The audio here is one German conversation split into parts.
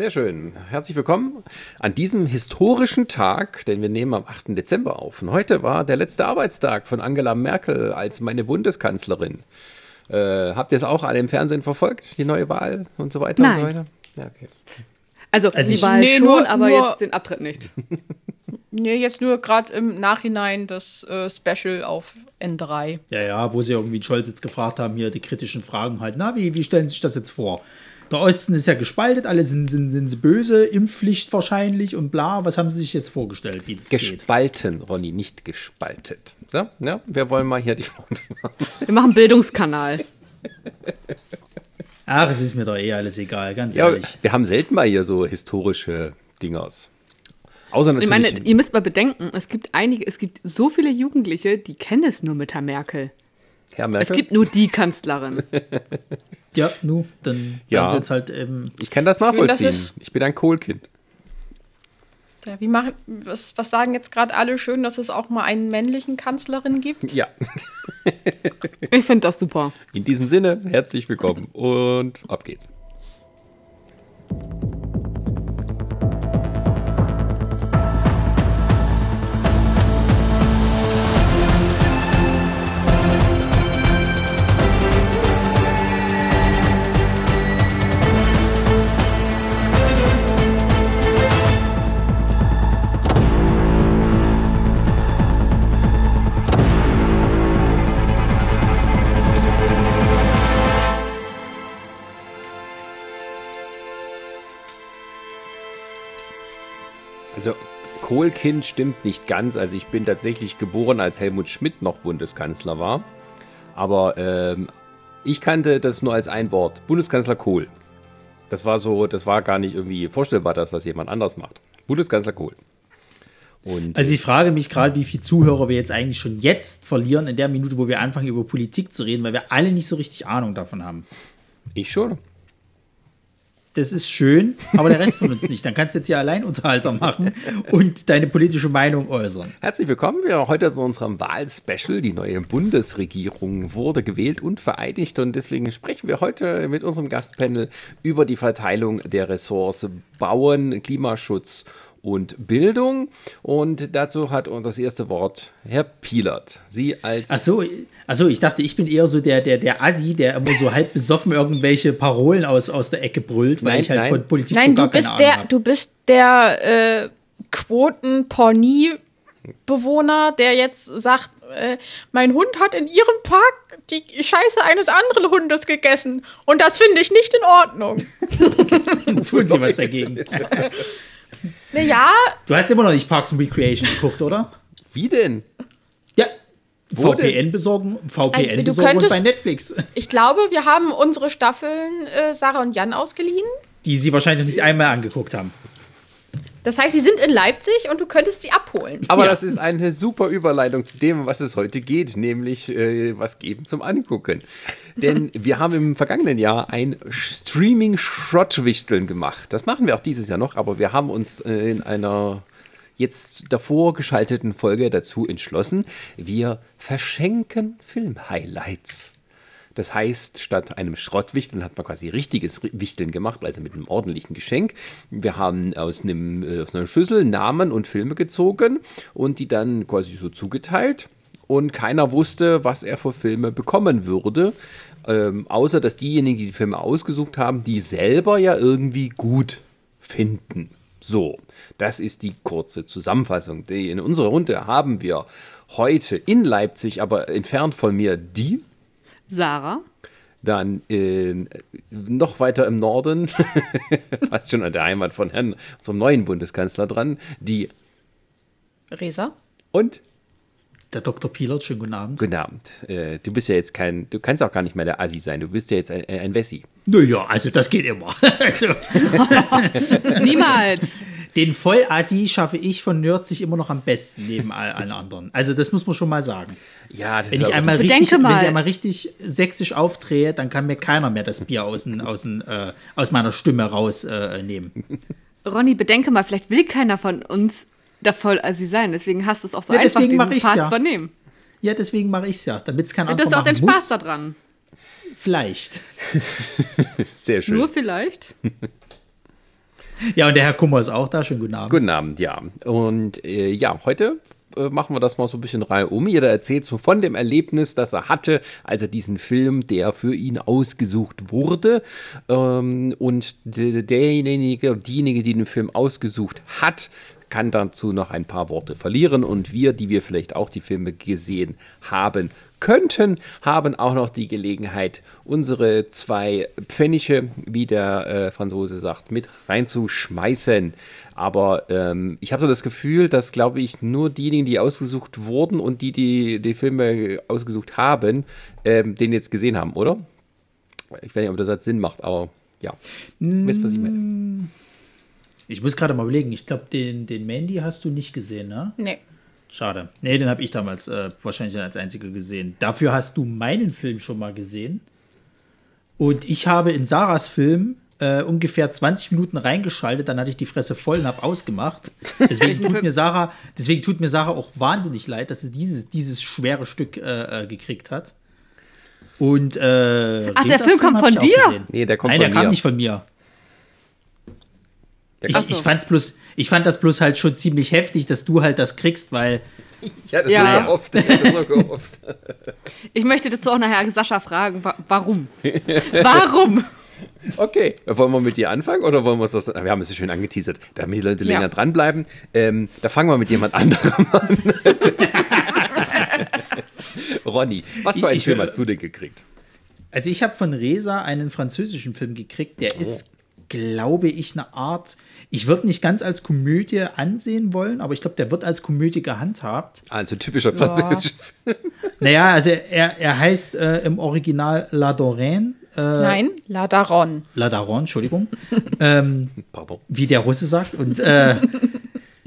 Sehr schön. Herzlich willkommen an diesem historischen Tag, denn wir nehmen am 8. Dezember auf. Und heute war der letzte Arbeitstag von Angela Merkel als meine Bundeskanzlerin. Äh, habt ihr es auch alle im Fernsehen verfolgt, die neue Wahl und so weiter Nein. und so weiter? Ja, okay. Also, Also die Wahl Nee, schon, nur- aber nur- jetzt den Abtritt nicht. Nee, jetzt nur gerade im Nachhinein das äh, Special auf N3. Ja, ja, wo sie irgendwie Scholz jetzt gefragt haben, hier die kritischen Fragen halt. Na, wie, wie stellen Sie sich das jetzt vor? Der Osten ist ja gespaltet, alle sind, sind, sind sie böse, Impfpflicht wahrscheinlich und bla. Was haben Sie sich jetzt vorgestellt, wie das geht? Gespalten, Ronny, nicht gespaltet. So, ja, wir wollen mal hier die Wir machen Bildungskanal. Ach, es ist mir doch eh alles egal, ganz Ja, ehrlich. wir haben selten mal hier so historische Dingers. Außer Ich natürlich. meine, ihr müsst mal bedenken, es gibt einige, es gibt so viele Jugendliche, die kennen es nur mit Herr Merkel. Herr Es Merkel. gibt nur die Kanzlerin. Ja, nu, dann Ja. sie jetzt halt ähm, ich kann das nachvollziehen. es- Ich bin ein Kohlkind. Ja, wie machen, was, was sagen jetzt gerade alle schön, dass es auch mal einen männlichen Kanzlerin gibt? Ja, Ich finde das super. in diesem Sinne, herzlich willkommen und ab geht's. Kohlkind stimmt nicht ganz. Also ich bin tatsächlich geboren, als Helmut Schmidt noch Bundeskanzler war. Aber ähm, ich kannte das nur als ein Wort. Bundeskanzler Kohl. Das war so, das war gar nicht irgendwie vorstellbar, dass das jemand anders macht. Bundeskanzler Kohl. Und Also ich frage mich gerade, wie viele Zuhörer wir jetzt eigentlich schon jetzt verlieren, in der Minute, wo wir anfangen, über Politik zu reden, weil wir alle nicht so richtig Ahnung davon haben. ich schon. Das ist schön, aber der Rest von uns nicht. Dann kannst du jetzt hier allein Unterhalter machen und deine politische Meinung äußern. Herzlich willkommen. Wir heute zu unserem Wahlspecial. Die neue Bundesregierung wurde gewählt und vereidigt und deswegen sprechen wir heute mit unserem Gastpanel über die Verteilung der Ressorts Bauen, Klimaschutz und Bildung. Und dazu hat uns das erste Wort Herr Pielert. Sie als Ach so, ach so, ich dachte, ich bin eher so der, der, der Assi, der immer so halb besoffen irgendwelche Parolen aus, aus der Ecke brüllt, weil Nein, ich halt nein. von Politik Nein, so gar du bist keine der, Ahnung hab. du bist der äh, Quoten-Pornie-Bewohner, der jetzt sagt, äh, mein Hund hat in ihrem Park die Scheiße eines anderen Hundes gegessen und das finde ich nicht in Ordnung. Tun sie was dagegen. Naja, Du hast immer noch nicht Parks and Recreation geguckt, oder? Wie denn? Ja. Wo denn? VPN besorgen, VPN Also, du besorgen könntest- bei Netflix. ich glaube, wir haben unsere Staffeln äh, Sarah und Jan ausgeliehen. Die sie wahrscheinlich nicht einmal angeguckt haben. Das heißt, sie sind in Leipzig und du könntest sie abholen. Aber Ja. das ist eine super Überleitung zu dem, was es heute geht, nämlich äh, was geben zum Angucken. Denn wir haben im vergangenen Jahr ein Streaming-Schrottwichteln gemacht. Das machen wir auch dieses Jahr noch, aber wir haben uns äh, in einer jetzt davor geschalteten Folge dazu entschlossen, wir verschenken Film-Highlights. Das heißt, statt einem Schrottwichteln hat man quasi richtiges Wichteln gemacht, also mit einem ordentlichen Geschenk. Wir haben aus, einem, äh, aus einer Schüssel Namen und Filme gezogen und die dann quasi so zugeteilt. Und keiner wusste, was er für Filme bekommen würde. Ähm, außer, dass diejenigen, die die Filme ausgesucht haben, die selber ja irgendwie gut finden. So, das ist die kurze Zusammenfassung. In unserer Runde haben wir heute in Leipzig, aber entfernt von mir, die Sarah. dann in, noch weiter im Norden, fast schon an der Heimat von Herrn, unserem neuen Bundeskanzler dran, die Resa? und Der Dr. Pielert, schönen guten Abend. guten Abend. Äh, du bist ja jetzt kein, du kannst auch gar nicht mehr der Assi sein, du bist ja jetzt ein, ein Wessi. Naja, also das geht immer. Also, Niemals. den Vollassi schaffe ich von Nörzig immer noch am besten neben all, allen anderen. Also das muss man schon mal sagen. Ja, das Wenn ist ich einmal richtig, wenn mal. ich einmal richtig sächsisch aufdrehe, dann kann mir keiner mehr das Bier aus, den- aus, den, äh, aus meiner Stimme rausnehmen. Äh. Ronny, bedenke mal, vielleicht will keiner von uns der Vollassi sein. Deswegen hast du es auch so Ja, einfach, deswegen den mach ich's Part ja. zu übernehmen. ja, deswegen mache ich es ja, damit es kein Du anderer hast auch den machen Spaß muss. daran. Vielleicht. sehr schön. Nur vielleicht. Ja, und der Herr Kummer ist auch da. Schönen guten Abend. Guten Abend, ja. Und äh, ja, heute äh, machen wir das mal so ein bisschen rein um. Jeder erzählt so von dem Erlebnis, das er hatte, als er diesen Film, der für ihn ausgesucht wurde. Ähm, und de- derjenige, diejenige, die den Film ausgesucht hat, kann dazu noch ein paar Worte verlieren. Und wir, die wir vielleicht auch die Filme gesehen haben könnten, haben auch noch die Gelegenheit, unsere zwei Pfennige, wie der äh, Franzose sagt, mit reinzuschmeißen. Aber ähm, ich habe so das Gefühl, dass, glaube ich, nur diejenigen, die ausgesucht wurden und die, die die Filme ausgesucht haben, ähm, den jetzt gesehen haben, oder? Ich weiß nicht, ob der Satz Sinn macht, aber ja. Wisst, was ich meine? Ich muss gerade mal überlegen. Ich glaube, den, den Mandy hast du nicht gesehen, ne? Nee. Schade. Nee, den habe ich damals äh, wahrscheinlich als einziger gesehen. Dafür hast du meinen Film schon mal gesehen. Und ich habe in Sarahs Film äh, ungefähr 20 Minuten reingeschaltet, dann hatte ich die Fresse voll und habe ausgemacht. Deswegen tut mir Sarah, deswegen tut mir Sarah auch wahnsinnig leid, dass sie dieses, dieses schwere Stück äh, äh, gekriegt hat. Und äh, Ach, der Resas Film kommt von dir? Nee, der kommt Nein, von der kam mir. nicht von mir. Ich, so. ich, fand's bloß, ich fand das bloß halt schon ziemlich heftig, dass du halt das kriegst, weil ich hatte Ja. so gehofft. Ich hatte so gehofft. Ich möchte dazu auch nachher Sascha fragen, wa warum? warum? Okay, wollen wir mit dir anfangen oder wollen wir es das? Wir haben es so schön angeteasert, damit die Leute Ja. länger dranbleiben. Ähm, da fangen wir mit jemand anderem an. Ronny, was für einen Ich- Film hast du denn gekriegt? Also ich habe von Resa einen französischen Film gekriegt, der ist, glaube ich, eine Art, ich würde nicht ganz als Komödie ansehen wollen, aber ich glaube, der wird als Komödie gehandhabt. Also typischer französischer Film. Naja, also er, er heißt äh, im Original La Dorraine, äh, Nein, La Daronne. La Daronne, Entschuldigung, Pardon. wie der Russe sagt. Und äh,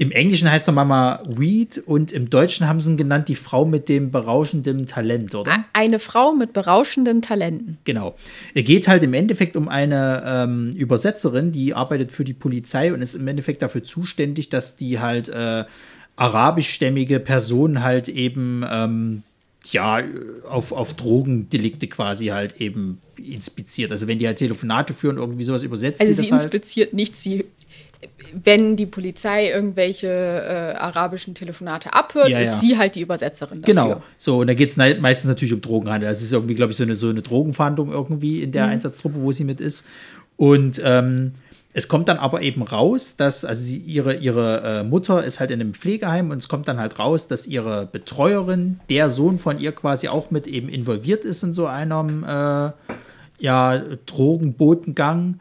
im Englischen heißt er Mama Weed und im Deutschen haben sie ihn genannt, die Frau mit dem berauschenden Talent, oder? Eine Frau mit berauschenden Talenten. Genau. Er geht halt im Endeffekt um eine ähm, Übersetzerin, die arbeitet für die Polizei und ist im Endeffekt dafür zuständig, dass die halt äh, arabischstämmige Personen halt eben ähm, ja auf, auf Drogendelikte quasi halt eben inspiziert. Also wenn die halt Telefonate führen, irgendwie sowas übersetzt Also sie sie halt. inspiziert nicht, sie, wenn die Polizei irgendwelche äh, arabischen Telefonate abhört, Ja, ist ja. sie halt die Übersetzerin dafür. Genau. So, und da geht es meistens natürlich um Drogenhandel. Das ist irgendwie, glaube ich, so eine, so eine Drogenfahndung irgendwie in der Einsatztruppe, wo sie mit ist. Und ähm, es kommt dann aber eben raus, dass, also sie, ihre, ihre äh, Mutter ist halt in einem Pflegeheim und es kommt dann halt raus, dass ihre Betreuerin, der Sohn von ihr quasi auch mit eben involviert ist in so einem äh, ja, Drogenbotengang.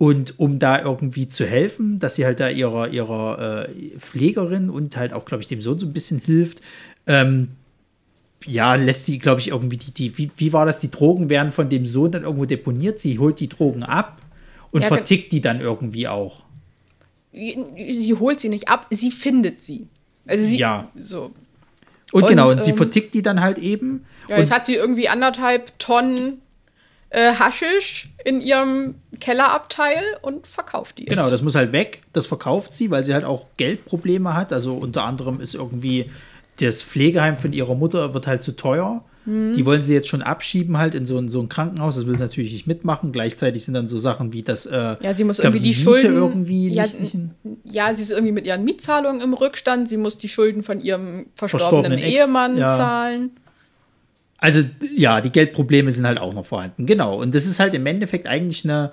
Und um da irgendwie zu helfen, dass sie halt da ihrer, ihrer äh, Pflegerin und halt auch, glaube ich, dem Sohn so ein bisschen hilft, ähm, ja, lässt sie, glaube ich, irgendwie die, die wie, wie war das? Die Drogen werden von dem Sohn dann irgendwo deponiert. Sie holt die Drogen ab und Ja, vertickt die dann irgendwie auch. Sie holt sie nicht ab, sie findet sie. Also sie, Ja. so. Und, Und, genau, und sie ähm, vertickt die dann halt eben. Ja, und jetzt hat sie irgendwie anderthalb Tonnen äh, Haschisch in ihrem Kellerabteil und verkauft die. Genau, jetzt. das muss halt weg. Das verkauft sie, weil sie halt auch Geldprobleme hat. Also unter anderem ist irgendwie das Pflegeheim von ihrer Mutter wird halt zu teuer. Mhm. Die wollen sie jetzt schon abschieben halt in so ein, so ein Krankenhaus. Das will sie natürlich nicht mitmachen. Gleichzeitig sind dann so Sachen wie das. Äh, Ja, sie muss glaub, irgendwie die, Miete Schulden. irgendwie ja, nicht, nicht ja, sie ist irgendwie mit ihren Mietzahlungen im Rückstand. Sie muss die Schulden von ihrem Verstorbenen verstorbenen, Ex, Ehemann ja. zahlen. Also ja, die Geldprobleme sind halt auch noch vorhanden. Genau. Und das ist halt im Endeffekt eigentlich eine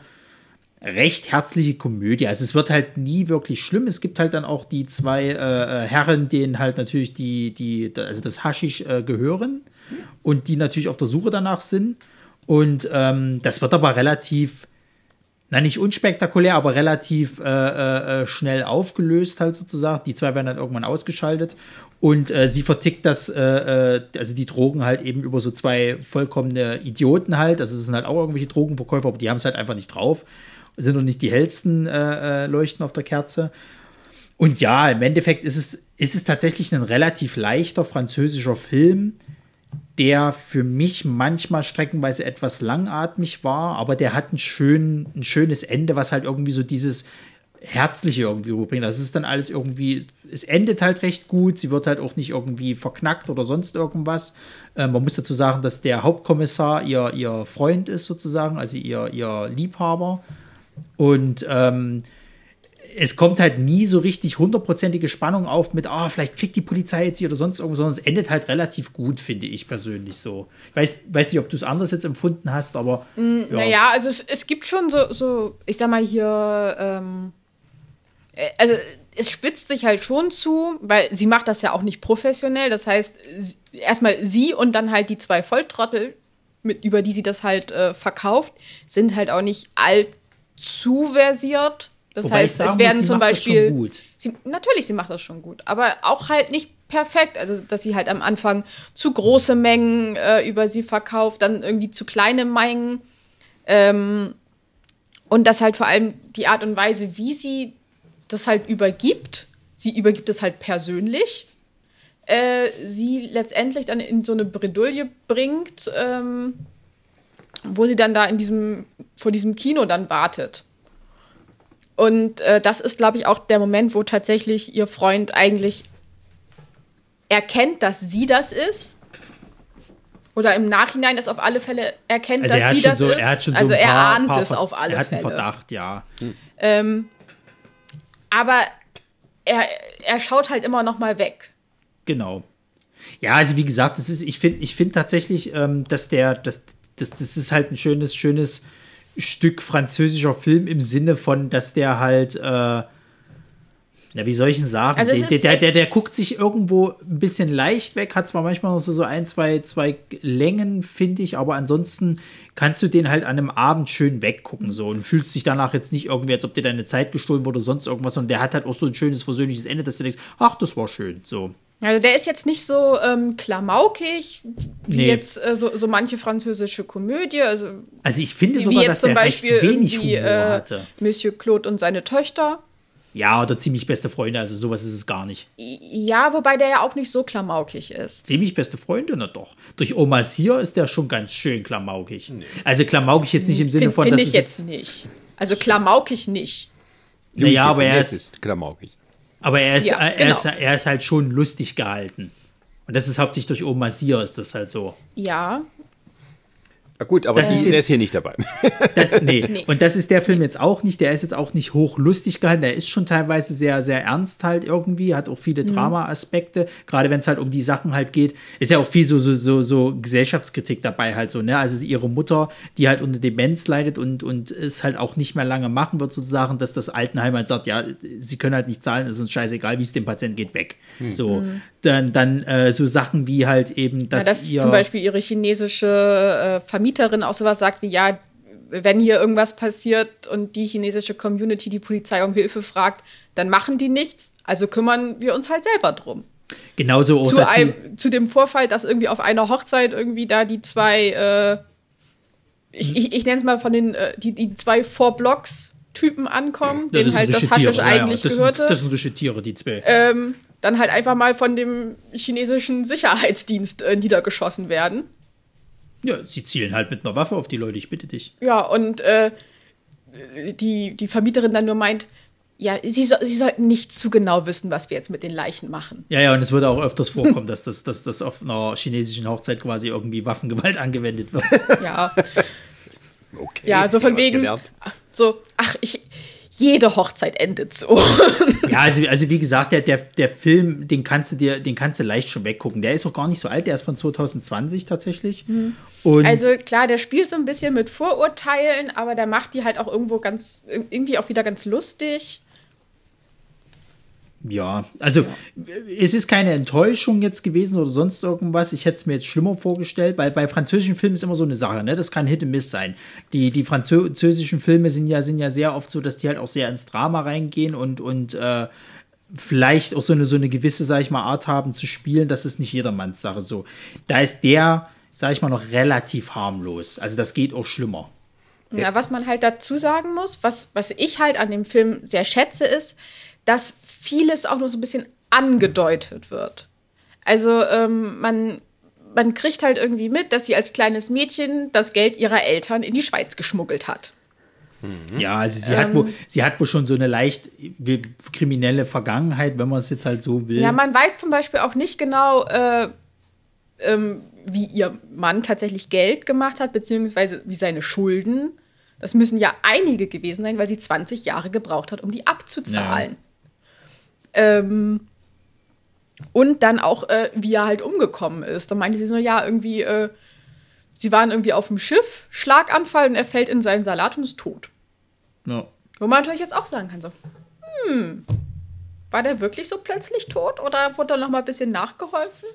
recht herzliche Komödie. Also es wird halt nie wirklich schlimm. Es gibt halt dann auch die zwei äh, äh, Herren, denen halt natürlich die, die, also das Haschisch äh, gehören und die natürlich auf der Suche danach sind. Und ähm, das wird aber relativ, na nicht unspektakulär, aber relativ äh, äh, äh, schnell aufgelöst halt sozusagen. Die zwei werden dann irgendwann ausgeschaltet und äh, sie vertickt das, äh, äh, also die Drogen halt eben über so zwei vollkommene Idioten halt. Also es sind halt auch irgendwelche Drogenverkäufer, aber die haben es halt einfach nicht drauf. Sind noch nicht die hellsten äh, äh, Leuchten auf der Kerze. Und ja, im Endeffekt ist es, ist es tatsächlich ein relativ leichter französischer Film, der für mich manchmal streckenweise etwas langatmig war, aber der hat ein, schön, ein schönes Ende, was halt irgendwie so dieses Herzliche irgendwie rüberbringt. Das ist dann alles irgendwie, es endet halt recht gut, sie wird halt auch nicht irgendwie verknackt oder sonst irgendwas. Ähm, man muss dazu sagen, dass der Hauptkommissar ihr, ihr Freund ist sozusagen, also ihr, ihr Liebhaber. Und ähm, es kommt halt nie so richtig hundertprozentige Spannung auf mit, ah, vielleicht kriegt die Polizei jetzt hier oder sonst irgendwas, sondern es endet halt relativ gut, finde ich persönlich so. Ich weiß, weiß nicht, ob du es anders jetzt empfunden hast, aber. ja. Naja, also es, es gibt schon so, so, ich sag mal hier, ähm, äh, also es spitzt sich halt schon zu, weil sie macht das ja auch nicht professionell. Das heißt, erstmal sie und dann halt die zwei Volltrottel, mit, über die sie das halt äh, verkauft, sind halt auch nicht allzu versiert. Das Wobei heißt, es werden muss, zum macht das schon Beispiel. gut. Sie, natürlich, sie macht das schon gut, aber auch halt nicht perfekt. Also, dass sie halt am Anfang zu große Mengen äh, über sie verkauft, dann irgendwie zu kleine Mengen. Ähm, und dass halt vor allem die Art und Weise, wie sie das halt übergibt, sie übergibt es halt persönlich, äh, sie letztendlich dann in so eine Bredouille bringt, ähm, wo sie dann da in diesem, vor diesem Kino dann wartet. Und äh, das ist, glaube ich, auch der Moment, wo tatsächlich ihr Freund eigentlich erkennt, dass sie das ist. Oder im Nachhinein es auf alle Fälle erkennt, Also dass er sie das so, ist. er so also ein er paar, ahnt paar es auf alle Er hat Fälle. einen Verdacht, ja. Ähm, aber er, er schaut halt immer noch mal weg. Genau. Ja, also wie gesagt, das ist, ich finde ich find tatsächlich, ähm, dass der, das, das, das ist halt ein schönes, schönes Stück französischer Film im Sinne von, dass der halt, äh, na, wie soll ich denn sagen? Also der, der, der, der guckt sich irgendwo ein bisschen leicht weg, hat zwar manchmal noch so, so ein, zwei, zwei Längen, finde ich, aber ansonsten kannst du den halt an einem Abend schön weggucken so und fühlst dich danach jetzt nicht irgendwie, als ob dir deine Zeit gestohlen wurde oder sonst irgendwas und der hat halt auch so ein schönes, versöhnliches Ende, dass du denkst, ach, das war schön, so. Also der ist jetzt nicht so ähm, klamaukig wie Nee. jetzt äh, so, so manche französische Komödie. Also Also ich finde wie sogar, jetzt dass zum der Beispiel recht wenig Humor äh, hatte. Monsieur Claude und seine Töchter. Ja, oder ziemlich beste Freunde, also sowas ist es gar nicht. Ja, wobei der ja auch nicht so klamaukig ist. Ziemlich beste Freunde, na doch. Durch Omas hier ist der schon ganz schön klamaukig. Also klamaukig jetzt nicht im Sinne Finde von, find dass ich es jetzt nicht. Also klamaukig nicht. Naja, aber er definiert ist- klamaukig. aber er ist, Ja, er, ist, genau. er ist halt schon lustig gehalten. Und das ist hauptsächlich durch Omas hier ist das halt so. Ja. Na gut, aber Das die, ist der jetzt- ist hier nicht dabei. Das, nee. Nee. Und das ist der Film jetzt auch nicht. Der ist jetzt auch nicht hochlustig gehalten. Der ist schon teilweise sehr, sehr ernst halt irgendwie. Hat auch viele Drama-Aspekte. Gerade wenn es halt um die Sachen halt geht. Ist ja auch viel so, so, so, so Gesellschaftskritik dabei halt so, ne? Also ihre Mutter, die halt unter Demenz leidet und, und es halt auch nicht mehr lange machen wird sozusagen, dass das Altenheim halt sagt, ja, sie können halt nicht zahlen, ist uns scheißegal, wie es dem Patienten geht, weg. So. Dann, dann äh, so Sachen wie halt eben, Ja, dass dass ihr... zum Beispiel ihre chinesische äh, Vermieterin auch sowas sagt wie, ja, wenn hier irgendwas passiert und die chinesische Community die Polizei um Hilfe fragt, dann machen die nichts. Also kümmern wir uns halt selber drum. genauso auch, zu, dass die, einem, zu dem Vorfall, dass irgendwie auf einer Hochzeit irgendwie da die zwei, äh, ich, ich, ich nenne es mal von den, äh, die, die zwei Four-Blocks-Typen ankommen, Ja, denen halt das Haschisch. Ja, ja, eigentlich das gehörte, Sind, das sind richtige Tiere, die zwei. ähm, dann halt einfach mal von dem chinesischen Sicherheitsdienst äh, niedergeschossen werden. Ja, sie zielen halt mit einer Waffe auf die Leute, ich bitte dich. Ja, und äh, die, die Vermieterin dann nur meint, ja, sie, so, sie sollten nicht zu genau wissen, was wir jetzt mit den Leichen machen. Ja, ja, und es würde auch öfters vorkommen, dass das, dass das auf einer chinesischen Hochzeit quasi irgendwie Waffengewalt angewendet wird. Ja, Okay, ja so von wegen, gelernt. so, ach, ich, jede Hochzeit endet so. ja, also, also wie gesagt, der, der, der Film, den kannst du dir, den kannst du leicht schon weggucken. Der ist auch gar nicht so alt, der ist von 2020 tatsächlich. Und Also klar, der spielt so ein bisschen mit Vorurteilen, aber der macht die halt auch irgendwo ganz, irgendwie auch wieder ganz lustig. Ja, also es ist keine Enttäuschung jetzt gewesen oder sonst irgendwas. Ich hätte es mir jetzt schlimmer vorgestellt, weil bei französischen Filmen ist immer so eine Sache, ne? Das kann Hit and Miss sein. Die, die französischen Filme sind ja, sind ja sehr oft so, dass die halt auch sehr ins Drama reingehen und, und äh, vielleicht auch so eine, so eine gewisse, sag ich mal, Art haben zu spielen. Das ist nicht jedermanns Sache so. Da ist der, sag ich mal, noch relativ harmlos. Also das geht auch schlimmer. Ja, was man halt dazu sagen muss, was, was ich halt an dem Film sehr schätze, ist, dass vieles auch nur so ein bisschen angedeutet wird. Also ähm, man, man kriegt halt irgendwie mit, dass sie als kleines Mädchen das Geld ihrer Eltern in die Schweiz geschmuggelt hat. Ja, also sie hat wohl, sie hat wohl schon so eine leicht kriminelle Vergangenheit, wenn man es jetzt halt so will. Ja, man weiß zum Beispiel auch nicht genau, äh, ähm, wie ihr Mann tatsächlich Geld gemacht hat, beziehungsweise wie seine Schulden Das müssen ja einige gewesen sein, weil sie 20 Jahre gebraucht hat, um die abzuzahlen. Ähm, und dann auch, äh, wie er halt umgekommen ist. Da meinte sie so, ja, irgendwie, äh, sie waren irgendwie auf dem Schiff, Schlaganfall und er fällt in seinen Salat und ist tot. Ja. Wo man natürlich jetzt auch sagen kann, so, hm, war der wirklich so plötzlich tot oder wurde da noch mal ein bisschen nachgeholfen?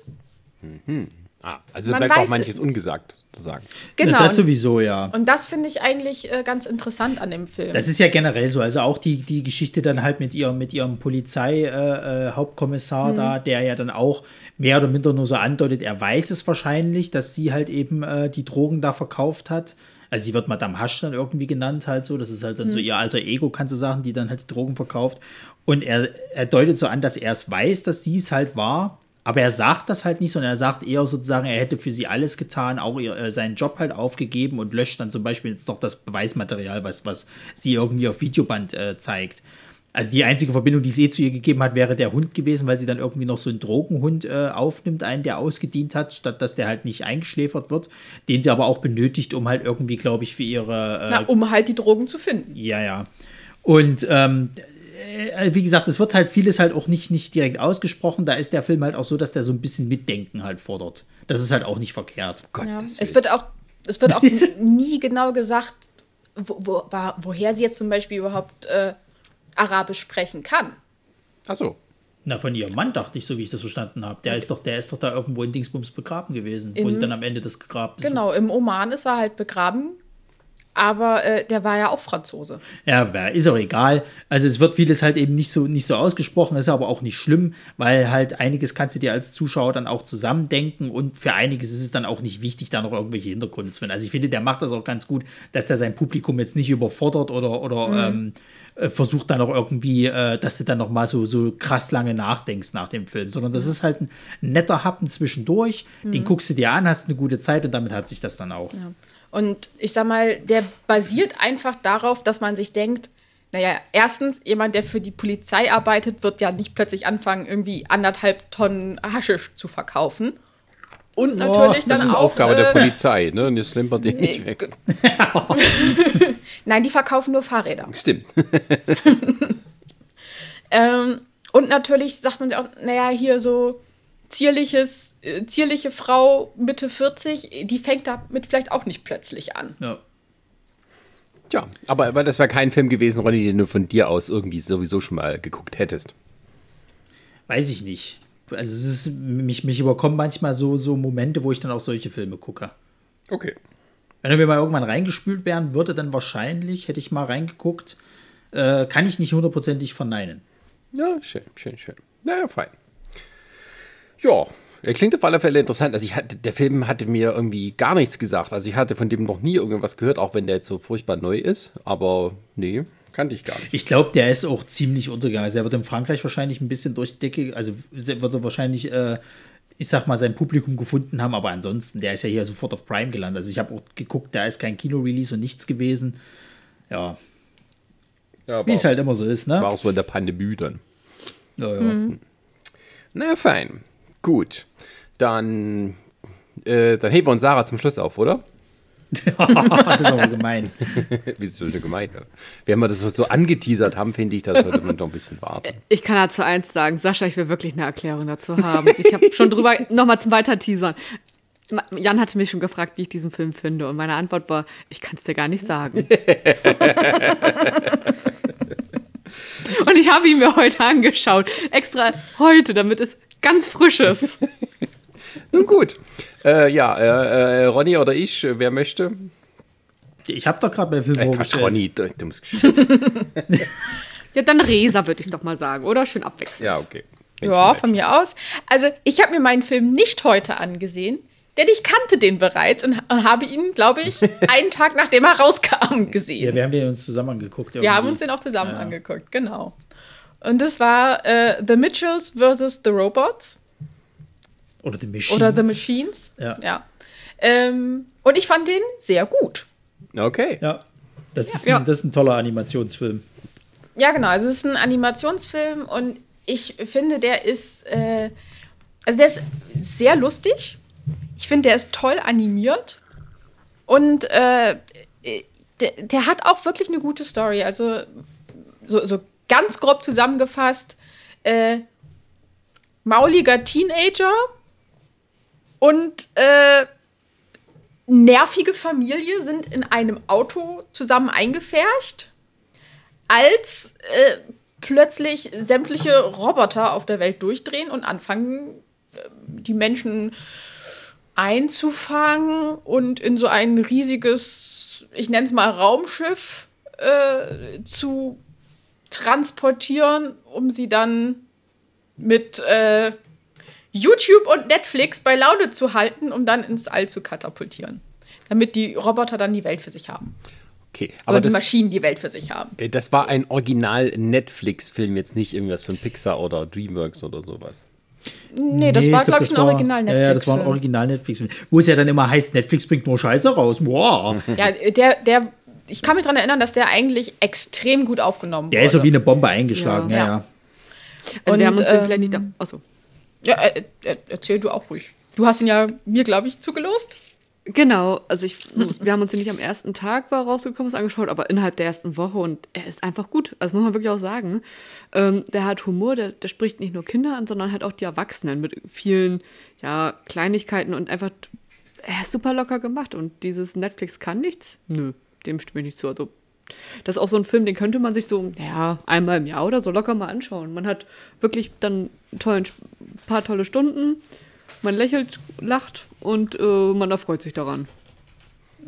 Ah, also Man bleibt auch weiß manches es ungesagt zu sagen. Genau. Das und- sowieso, ja. Und das finde ich eigentlich äh, ganz interessant an dem Film. Das ist ja generell so. Also auch die, die Geschichte dann halt mit ihrem, mit ihrem Polizei-Hauptkommissar äh, Hauptkommissar da, der ja dann auch mehr oder minder nur so andeutet, er weiß es wahrscheinlich, dass sie halt eben äh, die Drogen da verkauft hat. Also sie wird Madame Hasch dann irgendwie genannt halt so. Das ist halt dann so ihr alter Ego, kannst du sagen, die dann halt die Drogen verkauft. Und er, er deutet so an, dass er es weiß, dass sie es halt war. Aber er sagt das halt nicht, sondern er sagt eher sozusagen, er hätte für sie alles getan, auch ihr, äh, seinen Job halt aufgegeben und löscht dann zum Beispiel jetzt noch das Beweismaterial, was, was sie irgendwie auf Videoband äh, zeigt. Also die einzige Verbindung, die es eh zu ihr gegeben hat, wäre der Hund gewesen, weil sie dann irgendwie noch so einen Drogenhund äh, aufnimmt, einen, der ausgedient hat, statt dass der halt nicht eingeschläfert wird, den sie aber auch benötigt, um halt irgendwie, glaube ich, für ihre äh, Na, um halt die Drogen zu finden. ja, ja. Und ähm, äh, wie gesagt, es wird halt vieles halt auch nicht, nicht direkt ausgesprochen. Da ist der Film halt auch so, dass der so ein bisschen Mitdenken halt fordert. Das ist halt auch nicht verkehrt. Gott, Ja. Es wird auch, es wird auch nie genau gesagt, wo, wo, woher sie jetzt zum Beispiel überhaupt äh, Arabisch sprechen kann. Achso. Na, von ihrem Mann dachte ich, so wie ich das verstanden habe. Der ist doch, der ist doch da irgendwo in Dingsbums begraben gewesen, wo In- sie dann am Ende das gegraben ist. Genau, im Oman ist er halt begraben, aber äh, der war ja auch Franzose. Ja, ist auch egal. Also es wird vieles halt eben nicht so, nicht so ausgesprochen, ist aber auch nicht schlimm, weil halt einiges kannst du dir als Zuschauer dann auch zusammendenken und für einiges ist es dann auch nicht wichtig, da noch irgendwelche Hintergründe zu finden. Also ich finde, der macht das auch ganz gut, dass der sein Publikum jetzt nicht überfordert oder, oder ähm, äh, versucht dann auch irgendwie, äh, dass du dann noch mal so, so krass lange nachdenkst nach dem Film, sondern das ist halt ein netter Happen zwischendurch, den guckst du dir an, hast eine gute Zeit und damit hat sich das dann auch. Und ich sag mal, der basiert einfach darauf, dass man sich denkt, naja, erstens, jemand, der für die Polizei arbeitet, wird ja nicht plötzlich anfangen, irgendwie anderthalb Tonnen Haschisch zu verkaufen. Und natürlich dann Das ist auch. Aufgabe der äh, Polizei, ne? Und jetzt limpert die nicht weg. Nein, die verkaufen nur Fahrräder. Stimmt. Ähm, und natürlich sagt man sich auch, naja, hier so zierliches, äh, zierliche Frau Mitte 40, die fängt damit vielleicht auch nicht plötzlich an. Ja. Tja, aber, aber das wäre kein Film gewesen, Ronny, den du von dir aus irgendwie sowieso schon mal geguckt hättest. Weiß ich nicht. Also es ist, mich, mich überkommen manchmal so, so Momente, wo ich dann auch solche Filme gucke. Okay. Wenn er mir mal irgendwann reingespült werden würde, dann wahrscheinlich, hätte ich mal reingeguckt, äh, kann ich nicht hundertprozentig verneinen. Ja, schön, schön, schön. Naja, fein. Ja, er klingt auf alle Fälle interessant. Also ich hatte, der Film hatte mir irgendwie gar nichts gesagt. Also ich hatte von dem noch nie irgendwas gehört, auch wenn der jetzt so furchtbar neu ist. Aber nee, kannte ich gar nicht. Ich glaube, der ist auch ziemlich untergegangen. Also er wird in Frankreich wahrscheinlich ein bisschen durch die Decke, also wird er wahrscheinlich, äh, ich sag mal, sein Publikum gefunden haben, aber ansonsten, der ist ja hier sofort auf Prime gelandet. Also ich habe auch geguckt, da ist kein Kino-Release und nichts gewesen. Ja, Ja, wie es halt immer so ist, ne? war auch so in der Pandemie dann. Ja, ja. Na fein. Gut. Dann, äh, dann heben wir uns Sarah zum Schluss auf, oder? das ist aber gemein. Wie ist so eine Gemeinde? Wenn wir das so, angeteasert haben, finde ich, da sollte man doch ein bisschen warten. Ich kann dazu eins sagen. Sascha, ich will wirklich eine Erklärung dazu haben. Ich habe schon drüber, nochmal zum Weiterteasern. Jan hatte mich schon gefragt, wie ich diesen Film finde. Und meine Antwort war, ich kann es dir gar nicht sagen. Und ich habe ihn mir heute angeschaut. Extra heute, damit es ganz frisch ist. Nun gut. Äh, ja, äh, äh, Ronny oder ich, äh, wer möchte? Ich habe doch gerade bei Film Äh, Quatsch. Ronny, du, du musst. Ja, dann Resa würde ich doch mal sagen, oder? Schön abwechselnd. Ja, okay. Ja, von mir aus. Also, ich habe mir meinen Film nicht heute angesehen, denn ich kannte den bereits und, und habe ihn, glaube ich, einen Tag nachdem er rauskam gesehen. Ja, wir haben den uns zusammen angeguckt. Wir haben uns den auch zusammen angeguckt, genau. Und das war äh, The Mitchells vs. The Robots Oder The Machines. oder The Machines. Ja. Ähm, und ich fand den sehr gut. Okay. Ja. Das ist, Ja. ein, das ist ein toller Animationsfilm. Ja, genau. Also es ist ein Animationsfilm und ich finde, der ist, äh, also der ist sehr lustig. Ich finde, der ist toll animiert und äh, der, der hat auch wirklich eine gute Story. Also so, so ganz grob zusammengefasst, äh, mauliger Teenager und äh, nervige Familie sind in einem Auto zusammen eingefärcht, als äh, plötzlich sämtliche Roboter auf der Welt durchdrehen und anfangen, äh, die Menschen einzufangen und in so ein riesiges, ich nenne es mal Raumschiff äh, zu transportieren, um sie dann mit äh, YouTube und Netflix bei Laune zu halten, um dann ins All zu katapultieren. Damit die Roboter dann die Welt für sich haben. Okay, Aber aber die das, Maschinen die Welt für sich haben. äh, das war ein Original-Netflix-Film, jetzt nicht irgendwas von Pixar oder Dreamworks oder sowas. Nee, das war, ich glaube ich, ein war- original Ja, das war ein Netflix. original Netflix. Wo es ja dann immer heißt, Netflix bringt nur Scheiße raus. Wow. ja, der, der, ich kann mich daran erinnern, dass der eigentlich extrem gut aufgenommen Der wurde. ist so wie eine Bombe eingeschlagen. Ja. Ja, Ja. ja. Also wir Und, haben uns den ähm, vielleicht nicht. Achso. Ja, äh, äh, erzähl du auch ruhig. Du hast ihn ja mir, glaube ich, zugelost. Genau, also ich, wir haben uns den nicht am ersten Tag, wo er rausgekommen ist, angeschaut, aber innerhalb der ersten Woche und er ist einfach gut. Also muss man wirklich auch sagen. Ähm, der hat Humor, der, der spricht nicht nur Kinder an, sondern halt auch die Erwachsenen mit vielen ja, Kleinigkeiten und einfach, er ist super locker gemacht und dieses Netflix kann nichts? Nö, dem stimme ich nicht zu. Also das ist auch so ein Film, den könnte man sich so, ja, einmal im Jahr oder so locker mal anschauen. Man hat wirklich dann ein paar tolle Stunden, man lächelt, lacht und äh, man erfreut sich daran.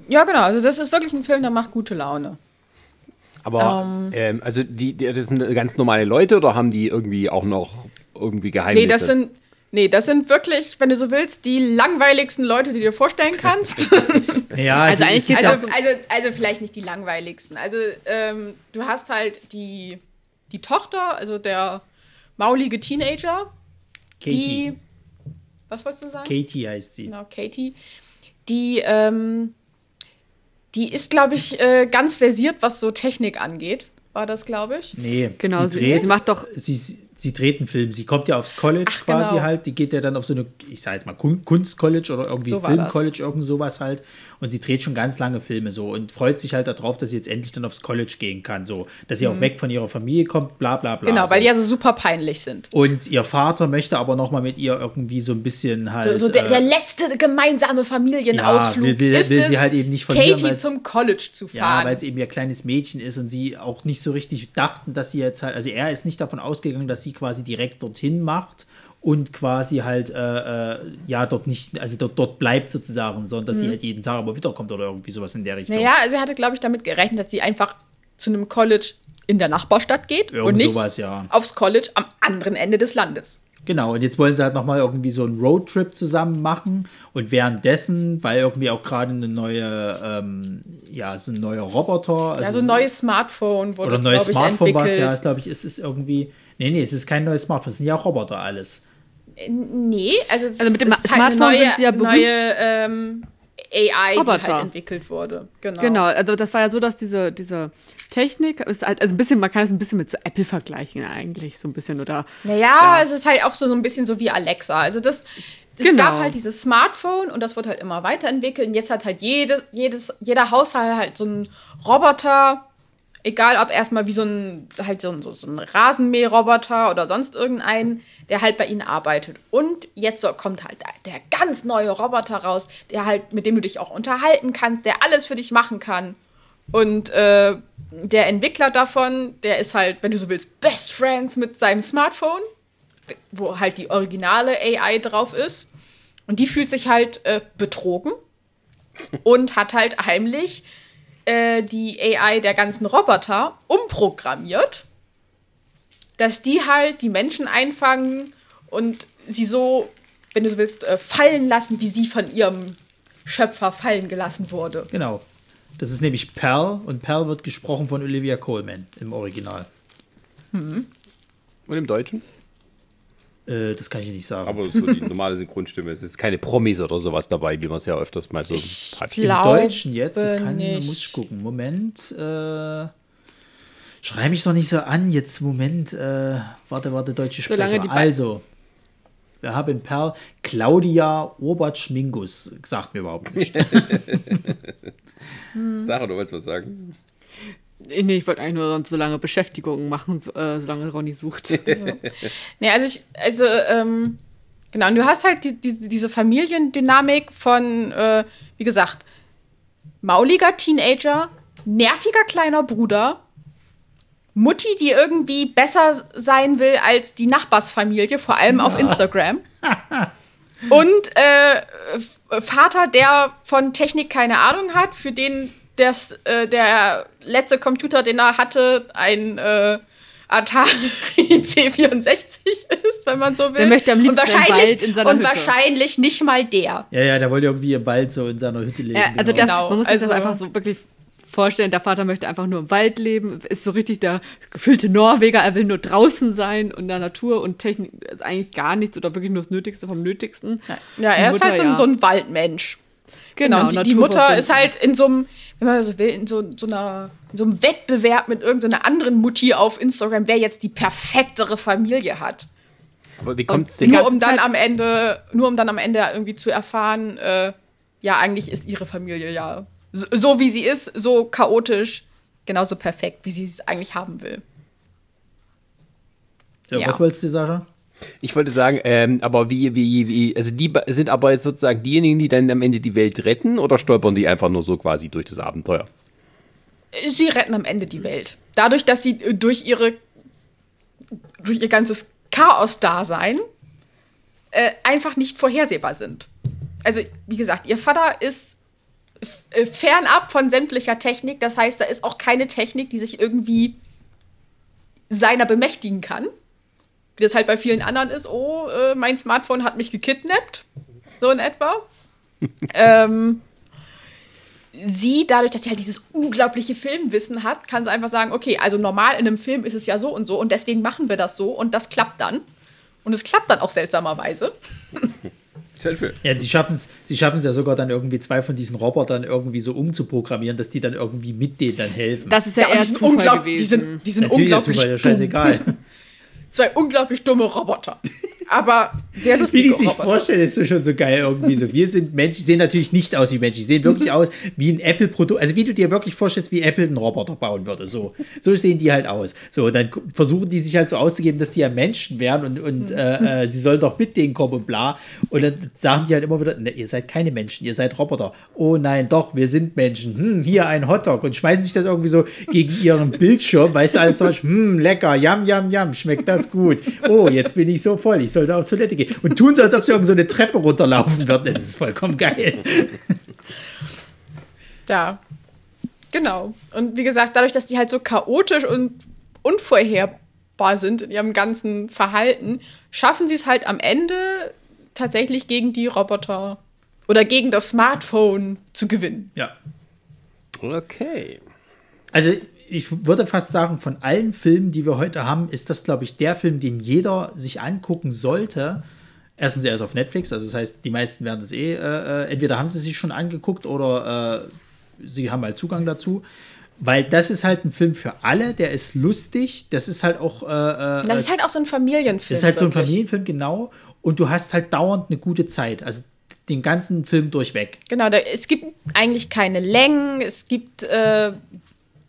Ja, genau. Also das ist wirklich ein Film, der macht gute Laune. Aber, ähm, also, die, die, das sind ganz normale Leute oder haben die irgendwie auch noch irgendwie Geheimnisse? Nee, das sind, nee, das sind wirklich, wenn du so willst, die langweiligsten Leute, die du dir vorstellen kannst. Ja, Also also, eigentlich Also, also, also vielleicht nicht die langweiligsten. Also ähm, du hast halt die, die Tochter, also der maulige Teenager, Katie. die. Was wolltest du sagen? Katie heißt sie. Genau, Katie. Die, ähm, die ist, glaube ich, äh, ganz versiert, was so Technik angeht. War das, glaube ich. Nee, Genau, sie sie, dreht, sie macht doch, sie, sie dreht einen Film. Sie kommt ja aufs College Ach, quasi genau. halt. Die geht ja dann auf so eine, ich sag jetzt mal, Kun- Kunstcollege oder irgendwie So. Filmcollege, irgend sowas halt. Und sie dreht schon ganz lange Filme so und freut sich halt darauf, dass sie jetzt endlich dann aufs College gehen kann. So, dass sie auch weg von ihrer Familie kommt, bla bla bla. Mhm. Genau, so. weil die ja so super peinlich sind. Und ihr Vater möchte aber noch mal mit ihr irgendwie so ein bisschen halt. So, so der, äh, der letzte gemeinsame Familienausflug Ja, will- will- ist will sie halt eben nicht verlieren, Katie zum College zu Ja, fahren. weil es eben ihr kleines Mädchen ist und sie auch nicht so richtig dachten, dass sie jetzt halt, also er ist nicht davon ausgegangen, dass sie quasi direkt dorthin macht und quasi halt, äh, äh, ja, dort nicht, also dort, dort bleibt sozusagen, sondern dass sie halt jeden Tag aber wiederkommt oder irgendwie sowas in der Richtung. Mhm. naja, also er hatte, glaube ich, damit gerechnet, dass sie einfach zu einem College in der Nachbarstadt geht Irgend und nicht sowas, ja. aufs College am anderen Ende des Landes. Genau, und jetzt wollen sie halt nochmal irgendwie so einen Roadtrip zusammen machen und währenddessen, weil irgendwie auch gerade eine neue, ähm, ja, so ein neuer Roboter, also Ja, so ein neues Smartphone wurde, oder ein neues Smartphone was, entwickelt. ja, ist, glaube ich, ist es irgendwie, nee, nee, es ist kein neues Smartphone, es sind ja auch Roboter alles. Nee, also, es Also mit dem es ist halt Smartphone eine neue, sind sie ja berühmt. neue ähm, AI, die Roboter. halt entwickelt wurde. Genau. genau, also das war ja so, dass diese, diese Technik ist halt, also ein bisschen, man kann es ein bisschen mit so Apple vergleichen eigentlich, so ein bisschen, oder? Naja, Ja. es ist halt auch so, so ein bisschen so wie Alexa. Also das, es Genau. gab halt dieses Smartphone und das wird halt immer weiterentwickelt. Und jetzt hat halt jede, jedes, jeder Haushalt halt so einen Roboter, egal ob erstmal wie so ein, halt so ein, so, ein Rasenmäherroboter oder sonst irgendein, der halt bei ihnen arbeitet. Und jetzt so kommt halt der der ganz neue Roboter raus, der halt, mit dem du dich auch unterhalten kannst, der alles für dich machen kann. Und äh, der Entwickler davon, der ist halt, wenn du so willst, Best Friends mit seinem Smartphone, wo halt die originale AI drauf ist. Und die fühlt sich halt äh, betrogen und hat halt heimlich äh, die AI der ganzen Roboter umprogrammiert, dass die halt die Menschen einfangen und sie so, wenn du so willst, äh, fallen lassen, wie sie von ihrem Schöpfer fallen gelassen wurde. Genau. Das ist nämlich Pearl und Pearl wird gesprochen von Olivia Coleman im Original. Und im Deutschen? Äh, das kann ich nicht sagen. Aber so die normale Synchronstimme. Es ist keine Promis oder sowas dabei, wie man es ja öfters mal so hat. Im glaube Deutschen jetzt, das kann, nicht. muss ich gucken. Moment, äh, schrei mich doch nicht so an jetzt. Moment, äh, warte, warte, deutsche Solange Sprecher. Also, wir haben Perl Claudia Obertsch-Mingus. Sagt mir überhaupt nicht. Sarah, du wolltest was sagen? Nee, ich wollte eigentlich nur sonst so lange Beschäftigungen machen, so, äh, solange Ronny sucht. So. Nee, also ich, also, ähm, genau, und du hast halt die, die, diese Familiendynamik von, äh, wie gesagt, mauliger Teenager, nerviger kleiner Bruder, Mutti, die irgendwie besser sein will als die Nachbarsfamilie, vor allem auf Instagram. Und äh, Vater, der von Technik keine Ahnung hat, für den das, äh, der letzte Computer, den er hatte, ein äh, Atari C64 ist, wenn man so will. Der möchte am liebsten und im wahrscheinlich, Wald in seiner und Hütte. wahrscheinlich nicht mal der. Ja, ja, der wollte irgendwie im Wald so in seiner Hütte leben. Ja, also der, Genau, man muss sich das also- einfach so wirklich vorstellen, der Vater möchte einfach nur im Wald leben, ist so richtig der gefüllte Norweger, er will nur draußen sein und in der Natur und Technik ist eigentlich gar nichts oder wirklich nur das Nötigste vom Nötigsten. Ja, er Die ist Mutter, halt so, ein- ja. so ein Waldmensch. Genau, und die, die Mutter ist halt in so einem, wenn man so will, in so, so, einer, in so einem Wettbewerb mit irgendeiner anderen Mutti auf Instagram, wer jetzt die perfektere Familie hat. Aber wie kommt's Und denn? Nur um dann am Ende, nur um dann am Ende irgendwie zu erfahren, äh, ja, eigentlich ist ihre Familie ja so, so wie sie ist, so chaotisch, genauso perfekt, wie sie es eigentlich haben will. so, ja. Was wolltest du, Sarah? Ich wollte sagen, ähm, aber wie, wie, wie, also die sind aber jetzt sozusagen diejenigen, die dann am Ende die Welt retten oder stolpern die einfach nur so quasi durch das Abenteuer? Sie retten am Ende die Welt. Dadurch, dass sie äh, durch ihre durch ihr ganzes Chaos-Dasein äh, einfach nicht vorhersehbar sind. Also, wie gesagt, ihr Vater ist äh, fernab von sämtlicher Technik. Das heißt, da ist auch keine Technik, die sich irgendwie seiner bemächtigen kann. Wie das halt bei vielen anderen ist, oh, äh, mein Smartphone hat mich gekidnappt. So in etwa. ähm, sie, dadurch, dass sie halt dieses unglaubliche Filmwissen hat, kann sie einfach sagen, okay, also normal in einem Film ist es ja so und so und deswegen machen wir das so und das klappt dann. Und es klappt dann auch seltsamerweise. Ja, sie schaffen es sie schaffen's ja sogar dann irgendwie zwei von diesen Robotern irgendwie so umzuprogrammieren, dass die dann irgendwie mit denen dann helfen. Das ist ja, Ja, sind, Zufall unglaublich, gewesen. die sind, die sind Natürlich, unglaublich Zufall, ja, scheißegal. Zwei unglaublich dumme Roboter. Aber sehr Wie lustige die sich Roboter. vorstellen, ist so schon so geil irgendwie so. Wir sind Menschen, sehen natürlich nicht aus wie Menschen, sehen wirklich aus wie ein Apple-Produkt. Also wie du dir wirklich vorstellst, wie Apple einen Roboter bauen würde. So, so sehen die halt aus. So, dann versuchen die sich halt so auszugeben, dass die ja Menschen wären und, und äh, äh, sie sollen doch mit denen kommen und bla. Und dann sagen die halt immer wieder, ne, ihr seid keine Menschen, ihr seid Roboter. Oh nein, doch, wir sind Menschen. Hm, hier ein Hotdog. Und schmeißen sich das irgendwie so gegen ihren Bildschirm, weißt du, alles so, hm, lecker, yam, yam, yam, schmeckt das gut. Oh, jetzt bin ich so voll, ich sollte auf Toilette gehen. Und tun so, als ob sie irgend so eine Treppe runterlaufen würden. Das ist vollkommen geil. Ja, genau. Und wie gesagt, dadurch, dass die halt so chaotisch und unvorherbar sind in ihrem ganzen Verhalten, schaffen sie es halt am Ende tatsächlich gegen die Roboter oder gegen das Smartphone zu gewinnen. Ja. Okay. Also ich würde fast sagen, von allen Filmen, die wir heute haben, ist das, glaube ich, der Film, den jeder sich angucken sollte. Erstens, er ist auf Netflix, also das heißt, die meisten werden das eh, äh, äh, entweder haben sie sich schon angeguckt oder äh, sie haben halt Zugang dazu. Weil das ist halt ein Film für alle, der ist lustig, das ist halt auch. Äh, äh, Das ist halt auch so ein Familienfilm. das ist halt so ein wirklich. Familienfilm, genau. Und du hast halt dauernd eine gute Zeit. Also den ganzen Film durchweg. Genau, da, es gibt eigentlich keine Längen, es gibt, äh,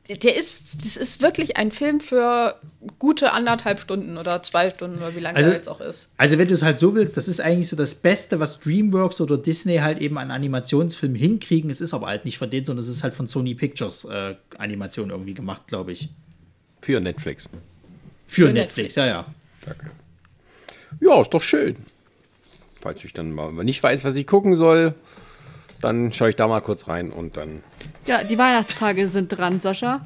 der ist, das ist wirklich ein Film für gute anderthalb Stunden oder zwei Stunden oder wie lange Also- der jetzt auch ist. Also wenn du es halt so willst, das ist eigentlich so das Beste, was DreamWorks oder Disney halt eben an Animationsfilmen hinkriegen. Es ist aber halt nicht von denen, sondern es ist halt von Sony Pictures äh, Animation irgendwie gemacht, glaube ich. Für Netflix. Für, Für Netflix, Netflix. ja, ja. Danke. Ja, ist doch schön. Falls ich dann mal nicht weiß, was ich gucken soll, dann schaue ich da mal kurz rein und dann. Ja, die Weihnachtstage sind dran, Sascha.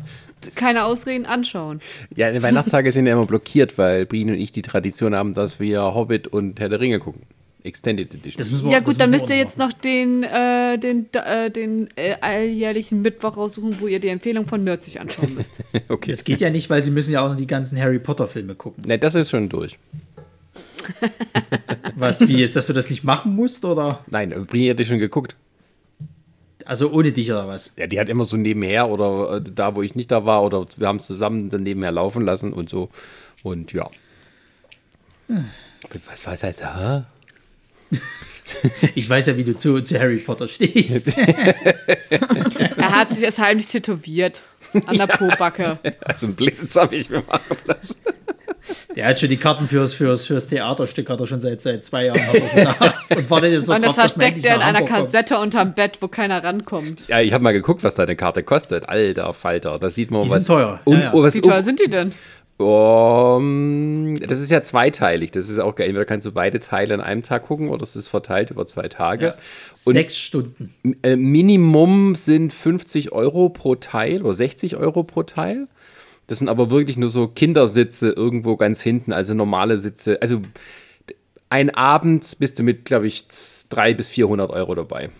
Keine Ausreden anschauen. Ja, die Weihnachtstage sind ja immer blockiert, weil Brien und ich die Tradition haben, dass wir Hobbit und Herr der Ringe gucken. Extended Edition. Das müssen wir, Ja das gut, dann müsst ihr jetzt noch den, äh, den, äh, den äh, alljährlichen Mittwoch raussuchen, wo ihr die Empfehlung von Nerdzig anschauen müsst. okay. Das geht ja nicht, weil sie müssen ja auch noch die ganzen Harry Potter Filme gucken. Ne, das ist schon durch. Was, wie jetzt, dass du das nicht machen musst oder? Nein, Brien hat die schon geguckt. Also ohne dich oder was? Ja, die hat immer so nebenher oder äh, da, wo ich nicht da war, oder wir haben es zusammen dann nebenher laufen lassen und so. Und ja. Was, was heißt, hä? Ich weiß ja, wie du zu, zu Harry Potter stehst. Er hat sich es heimlich tätowiert. An der Pobacke. Also ein Blitz habe ich mir machen lassen. Der hat schon die Karten fürs, fürs, fürs Theaterstück, hat er schon seit, seit zwei Jahren. Hat er da und wartet jetzt so Und das drauf, dass man versteckt er in einer Hamburg kommt. Kassette unterm Bett, wo keiner rankommt. Ja, ich habe mal geguckt, was deine Karte kostet. Alter Falter, da sieht man Die was. sind teuer, Und, ja, ja. was Wie teuer sind die denn? Um, das ist ja zweiteilig. Das ist auch geil. Entweder kannst du beide Teile an einem Tag gucken oder es ist verteilt über zwei Tage. Ja. Und Sechs Stunden. äh, Minimum sind 50 Euro pro Teil oder 60 Euro pro Teil. Das sind aber wirklich nur so Kindersitze irgendwo ganz hinten, also normale Sitze. Also ein Abend bist du mit, glaube ich, 300 bis 400 Euro dabei.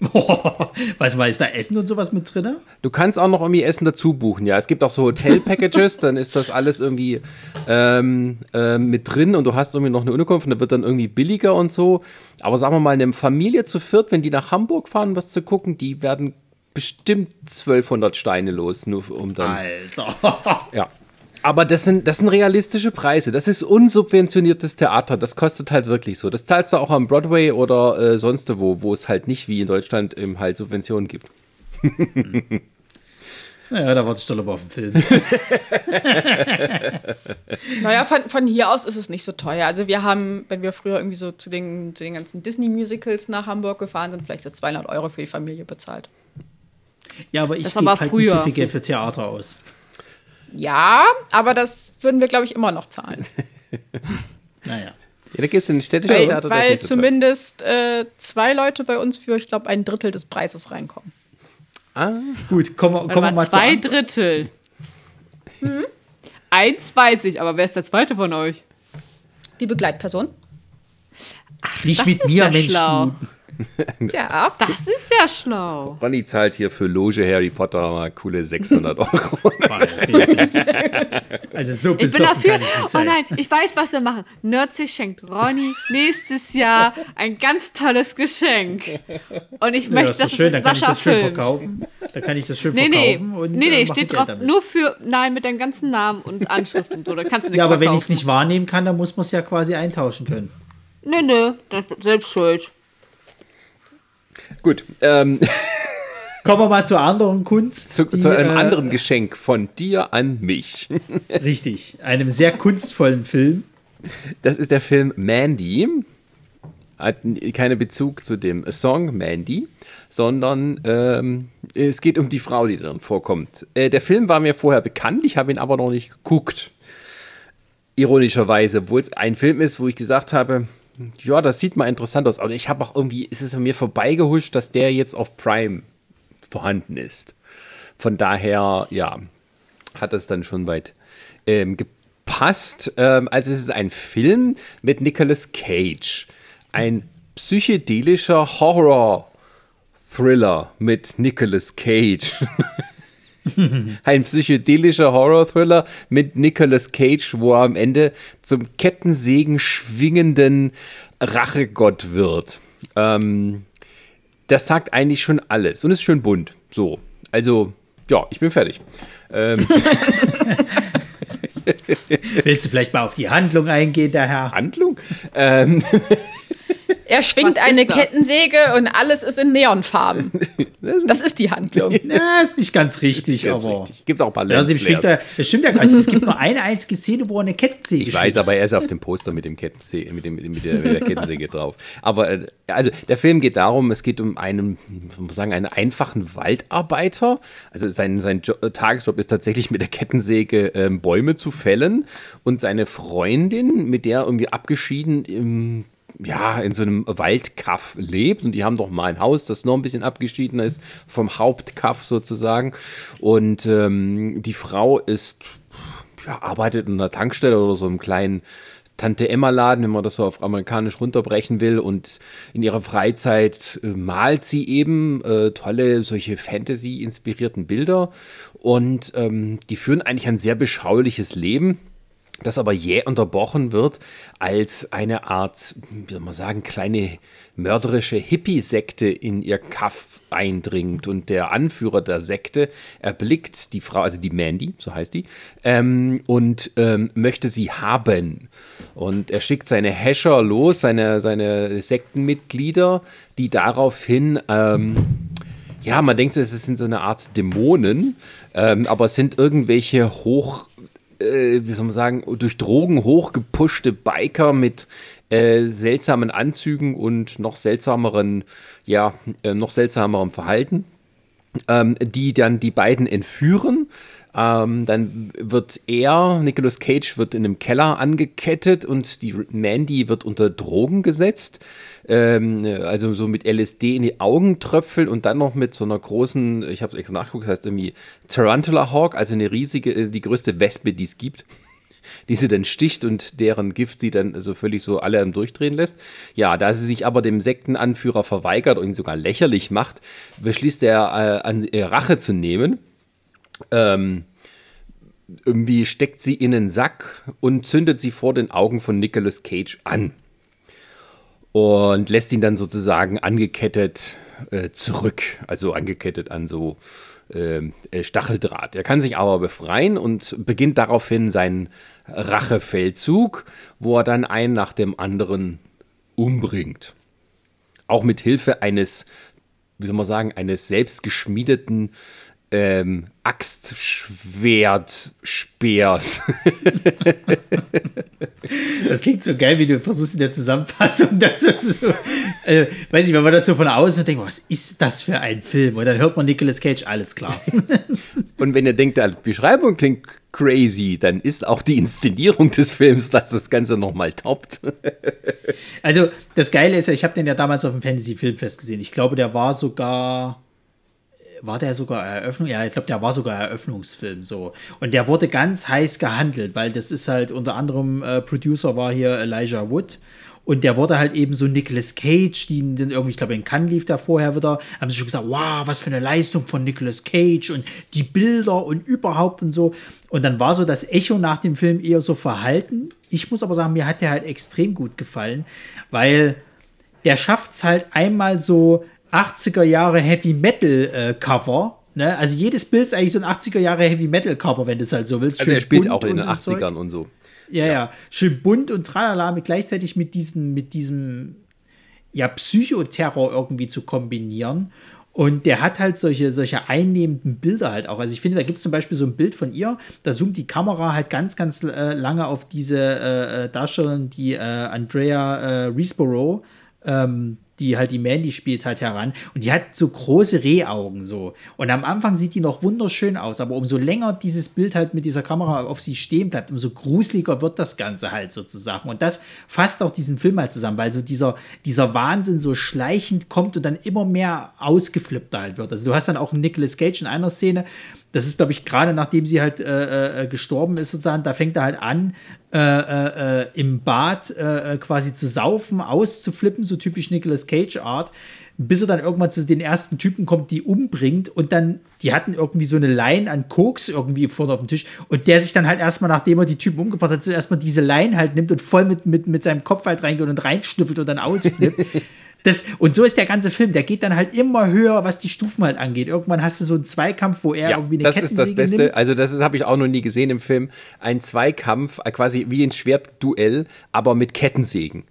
Was war, ist da Essen und sowas mit drin? Du kannst auch noch irgendwie Essen dazu buchen, ja. Es gibt auch so Hotel-Packages, dann ist das alles irgendwie ähm, ähm, mit drin und du hast irgendwie noch eine Unterkunft und da wird dann irgendwie billiger und so. Aber sagen wir mal, eine Familie zu viert, wenn die nach Hamburg fahren, was zu gucken, die werden bestimmt 1200 Steine los, nur um dann. Alter. Ja. Aber das sind, das sind realistische Preise. Das ist unsubventioniertes Theater. Das kostet halt wirklich so. Das zahlst du auch am Broadway oder äh, sonst wo, wo es halt nicht wie in Deutschland eben halt Subventionen gibt. Naja, da warte ich doch lieber auf den Film. Naja, von, von hier aus ist es nicht so teuer. Also wir haben, wenn wir früher irgendwie so zu den, zu den ganzen Disney-Musicals nach Hamburg gefahren sind, vielleicht so 200 Euro für die Familie bezahlt. Ja, aber ich gebe halt nicht so früher. viel Geld für Theater aus. Ja, aber das würden wir, glaube ich, immer noch zahlen. Naja. Ja, da gehst du in ein städtisches Weil, weil nicht zumindest äh, zwei Leute bei uns für, ich glaube, ein Drittel des Preises reinkommen. Ah, Gut, kommen, kommen wir mal, zwei zu. Drittel. Eins weiß ich, aber wer ist der zweite von euch? Die Begleitperson. Nicht Das mit ist mir, Mensch, schlau. du. Ja, Das ist ja schlau. Ronny zahlt hier für Loge Harry Potter mal coole 600 Euro. Also so Ich bin dafür. kann ich nicht Oh nein, ich weiß, was wir machen. Nerdsy schenkt Ronny nächstes Jahr ein ganz tolles Geschenk. Und ich Ja, möchte, ist doch dass schön, es dann kann ich Sascha das schön filmt. verkaufen. Da kann ich das schön Nee, nee, verkaufen und nee, äh, nee, mach steht Geld drauf. damit. Nur für, nein, mit deinem ganzen Namen und Anschrift und so. Da kannst du nichts Ja, aber wenn verkaufen. ich es nicht wahrnehmen kann, dann muss man es ja quasi eintauschen können. Nee, nee, das ist selbst schuld. Gut, ähm, Kommen wir mal zur anderen Kunst. zu, die, zu einem äh, anderen Geschenk von dir an mich. Richtig, einem sehr kunstvollen Film. Das ist der Film Mandy. Hat keinen Bezug zu dem Song Mandy, sondern ähm, es geht um die Frau, die darin vorkommt. Äh, der Film war mir vorher bekannt, ich habe ihn aber noch nicht geguckt. Ironischerweise, obwohl es ein Film ist, wo ich gesagt habe, ja, das sieht mal interessant aus. Aber ich habe auch irgendwie, ist es an mir vorbeigehuscht, dass der jetzt auf Prime vorhanden ist. Von daher, ja, hat es dann schon weit ähm, gepasst. Ähm, also es ist ein Film mit Nicolas Cage. Ein psychedelischer Horror-Thriller mit Nicolas Cage. ein psychedelischer Horror-Thriller mit Nicolas Cage, wo er am Ende zum Kettensägen schwingenden Rachegott wird. Ähm, das sagt eigentlich schon alles und ist schön bunt. So, also ja, ich bin fertig. Willst du vielleicht mal auf die Handlung eingehen, der Herr? Handlung? Ähm, er schwingt eine das? Kettensäge und alles ist in Neonfarben. Das ist die Handlung. Na, ist nicht ganz richtig, Jetzt aber. richtig. Gibt auch ein paar Ja, dem schwingt er, das stimmt ja gar nicht. Es gibt nur eine einzige Szene, wo er eine Kettensäge Ich weiß, aber er ist auf dem Poster mit dem Kettensäge, mit, dem, mit, der, mit der Kettensäge drauf. Aber äh, also der Film geht darum, es geht um einen, man sagen, einen einfachen Waldarbeiter. Also sein, sein jo äh, Tagesjob ist tatsächlich mit der Kettensäge ähm, Bäume zu fällen und seine Freundin, mit der er irgendwie abgeschieden im ja, in so einem Waldkaff lebt und die haben doch mal ein Haus, das noch ein bisschen abgeschieden ist vom Hauptkaff sozusagen. Und ähm, die Frau ist ja, arbeitet in einer Tankstelle oder so einem kleinen Tante Emma Laden, wenn man das so auf amerikanisch runterbrechen will. Und in ihrer Freizeit äh, malt sie eben äh, tolle solche Fantasy-inspirierten Bilder. Und ähm, die führen eigentlich ein sehr beschauliches Leben. Das aber jäh unterbrochen wird, als eine Art, wie soll man sagen, kleine mörderische Hippie-Sekte in ihr Kaff eindringt. Und der Anführer der Sekte erblickt die Frau, also die Mandy, so heißt die, ähm, und ähm, möchte sie haben. Und er schickt seine Häscher los, seine, seine Sektenmitglieder, die daraufhin, ähm, ja, man denkt so, es sind so eine Art Dämonen, ähm, aber es sind irgendwelche hoch äh, wie soll man sagen, durch Drogen hochgepuschte Biker mit äh, seltsamen Anzügen und noch seltsameren, ja, äh, noch seltsamerem Verhalten, ähm, die dann die beiden entführen. Ähm, dann wird er, Nicolas Cage, wird in einem Keller angekettet und die Mandy wird unter Drogen gesetzt ähm, also so mit LSD in die Augen tröpfeln und dann noch mit so einer großen, ich habe es extra nachgeguckt, das heißt irgendwie Tarantula Hawk, also eine riesige, äh, die größte Wespe, die es gibt die sie dann sticht und deren Gift sie dann so völlig so alle am Durchdrehen lässt. Ja, da sie sich aber dem Sektenanführer verweigert und ihn sogar lächerlich macht, beschließt er, äh, an äh, Rache zu nehmen. Ähm, irgendwie steckt sie in einen Sack und zündet sie vor den Augen von Nicolas Cage an und lässt ihn dann sozusagen angekettet äh, zurück, also angekettet an so ähm, äh, Stacheldraht. Er kann sich aber befreien und beginnt daraufhin seinen Rachefeldzug, wo er dann einen nach dem anderen umbringt. Auch mit Hilfe eines, wie soll man sagen, eines selbstgeschmiedeten ähm, Axtschwert Speers. das klingt so geil, wie du versuchst in der Zusammenfassung das so, so äh, weiß ich, wenn man das so von außen denkt, was ist das für ein Film? Und dann hört man Nicolas Cage, alles klar. Und wenn ihr denkt, die Beschreibung klingt crazy, dann ist auch die Inszenierung des Films, dass das Ganze nochmal toppt. also das Geile ist ja, ich habe den ja damals auf dem Fantasy Filmfest gesehen. Ich glaube, der war sogar war der sogar Eröffnung? Ja, ich glaube, der war sogar Eröffnungsfilm so. Und der wurde ganz heiß gehandelt, weil das ist halt unter anderem äh, Producer war hier Elijah Wood. Und der wurde halt eben so Nicolas Cage, die dann irgendwie, ich glaube, in Cannes lief da vorher wieder, haben sie schon gesagt, wow, was für eine Leistung von Nicolas Cage und die Bilder und überhaupt und so. Und dann war so das Echo nach dem Film eher so verhalten. Ich muss aber sagen, mir hat der halt extrem gut gefallen, weil der schafft es halt einmal so 80er Jahre Heavy Metal äh, Cover. Ne? Also jedes Bild ist eigentlich so ein 80er Jahre Heavy Metal Cover, wenn du es halt so willst. Also er spielt auch in den 80ern und, und so. Ja, ja, ja, Schön bunt und tralala, mit gleichzeitig mit diesem, mit diesem ja, Psychoterror irgendwie zu kombinieren. Und der hat halt solche, solche einnehmenden Bilder halt auch. Also ich finde, da gibt es zum Beispiel so ein Bild von ihr, da zoomt die Kamera halt ganz, ganz äh, lange auf diese äh, äh Darstellerin, die äh, Andrea äh, Risborough, ähm, die halt die Mandy spielt, halt heran. Und die hat so große Rehaugen so. Und am Anfang sieht die noch wunderschön aus, aber umso länger dieses Bild halt mit dieser Kamera auf sie stehen bleibt, umso gruseliger wird das Ganze halt sozusagen. Und das fasst auch diesen Film halt zusammen, weil so dieser, dieser Wahnsinn so schleichend kommt und dann immer mehr ausgeflippter halt wird. Also du hast dann auch Nicolas Cage in einer Szene, das ist, glaube ich, gerade nachdem sie halt äh, äh, gestorben ist, sozusagen, da fängt er halt an, äh, äh, äh im Bad äh, quasi zu saufen, auszuflippen, so typisch Nicolas Cage-Art, bis er dann irgendwann zu den ersten Typen kommt, die umbringt und dann, die hatten irgendwie so eine Line an Koks irgendwie vorne auf dem Tisch und der sich dann halt erstmal, nachdem er die Typen umgebracht hat, erstmal diese Line halt nimmt und voll mit, mit, mit seinem Kopf halt reingeht und reinschnüffelt und dann ausflippt. Das, und so ist der ganze Film. Der geht dann halt immer höher, was die Stufen halt angeht. Irgendwann hast du so einen Zweikampf, wo er ja, irgendwie eine das Kettensäge ist das Beste. Nimmt. Also das habe ich auch noch nie gesehen im Film. Ein Zweikampf, äh, quasi wie ein Schwertduell, aber mit Kettensägen.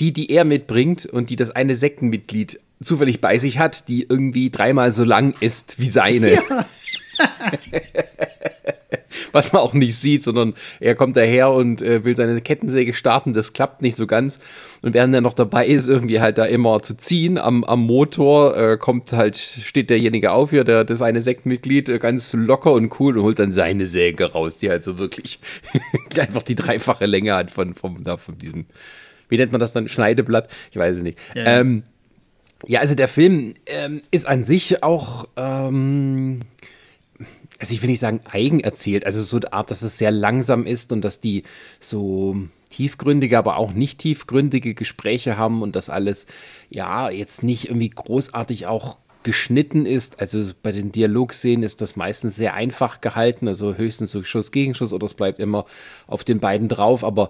Die, die er mitbringt und die das eine Sektenmitglied zufällig bei sich hat, die irgendwie dreimal so lang ist wie seine. Ja. was man auch nicht sieht, sondern er kommt daher und äh, will seine Kettensäge starten, das klappt nicht so ganz. Und während er noch dabei ist, irgendwie halt da immer zu ziehen am, am Motor, äh, kommt halt, steht derjenige auf hier, der, das eine Sektmitglied, äh, ganz locker und cool und holt dann seine Säge raus, die halt so wirklich einfach die dreifache Länge hat von, von, da, von diesem, wie nennt man das dann, Schneideblatt? Ich weiß es nicht. Ja, ähm, ja also der Film ähm, ist an sich auch, ähm, also ich will nicht sagen eigen erzählt, also so eine Art, dass es sehr langsam ist und dass die so tiefgründige, aber auch nicht tiefgründige Gespräche haben und das alles, ja, jetzt nicht irgendwie großartig auch geschnitten ist. Also bei den Dialogszenen ist das meistens sehr einfach gehalten, also höchstens so Schuss gegen Schuss oder es bleibt immer auf den beiden drauf, aber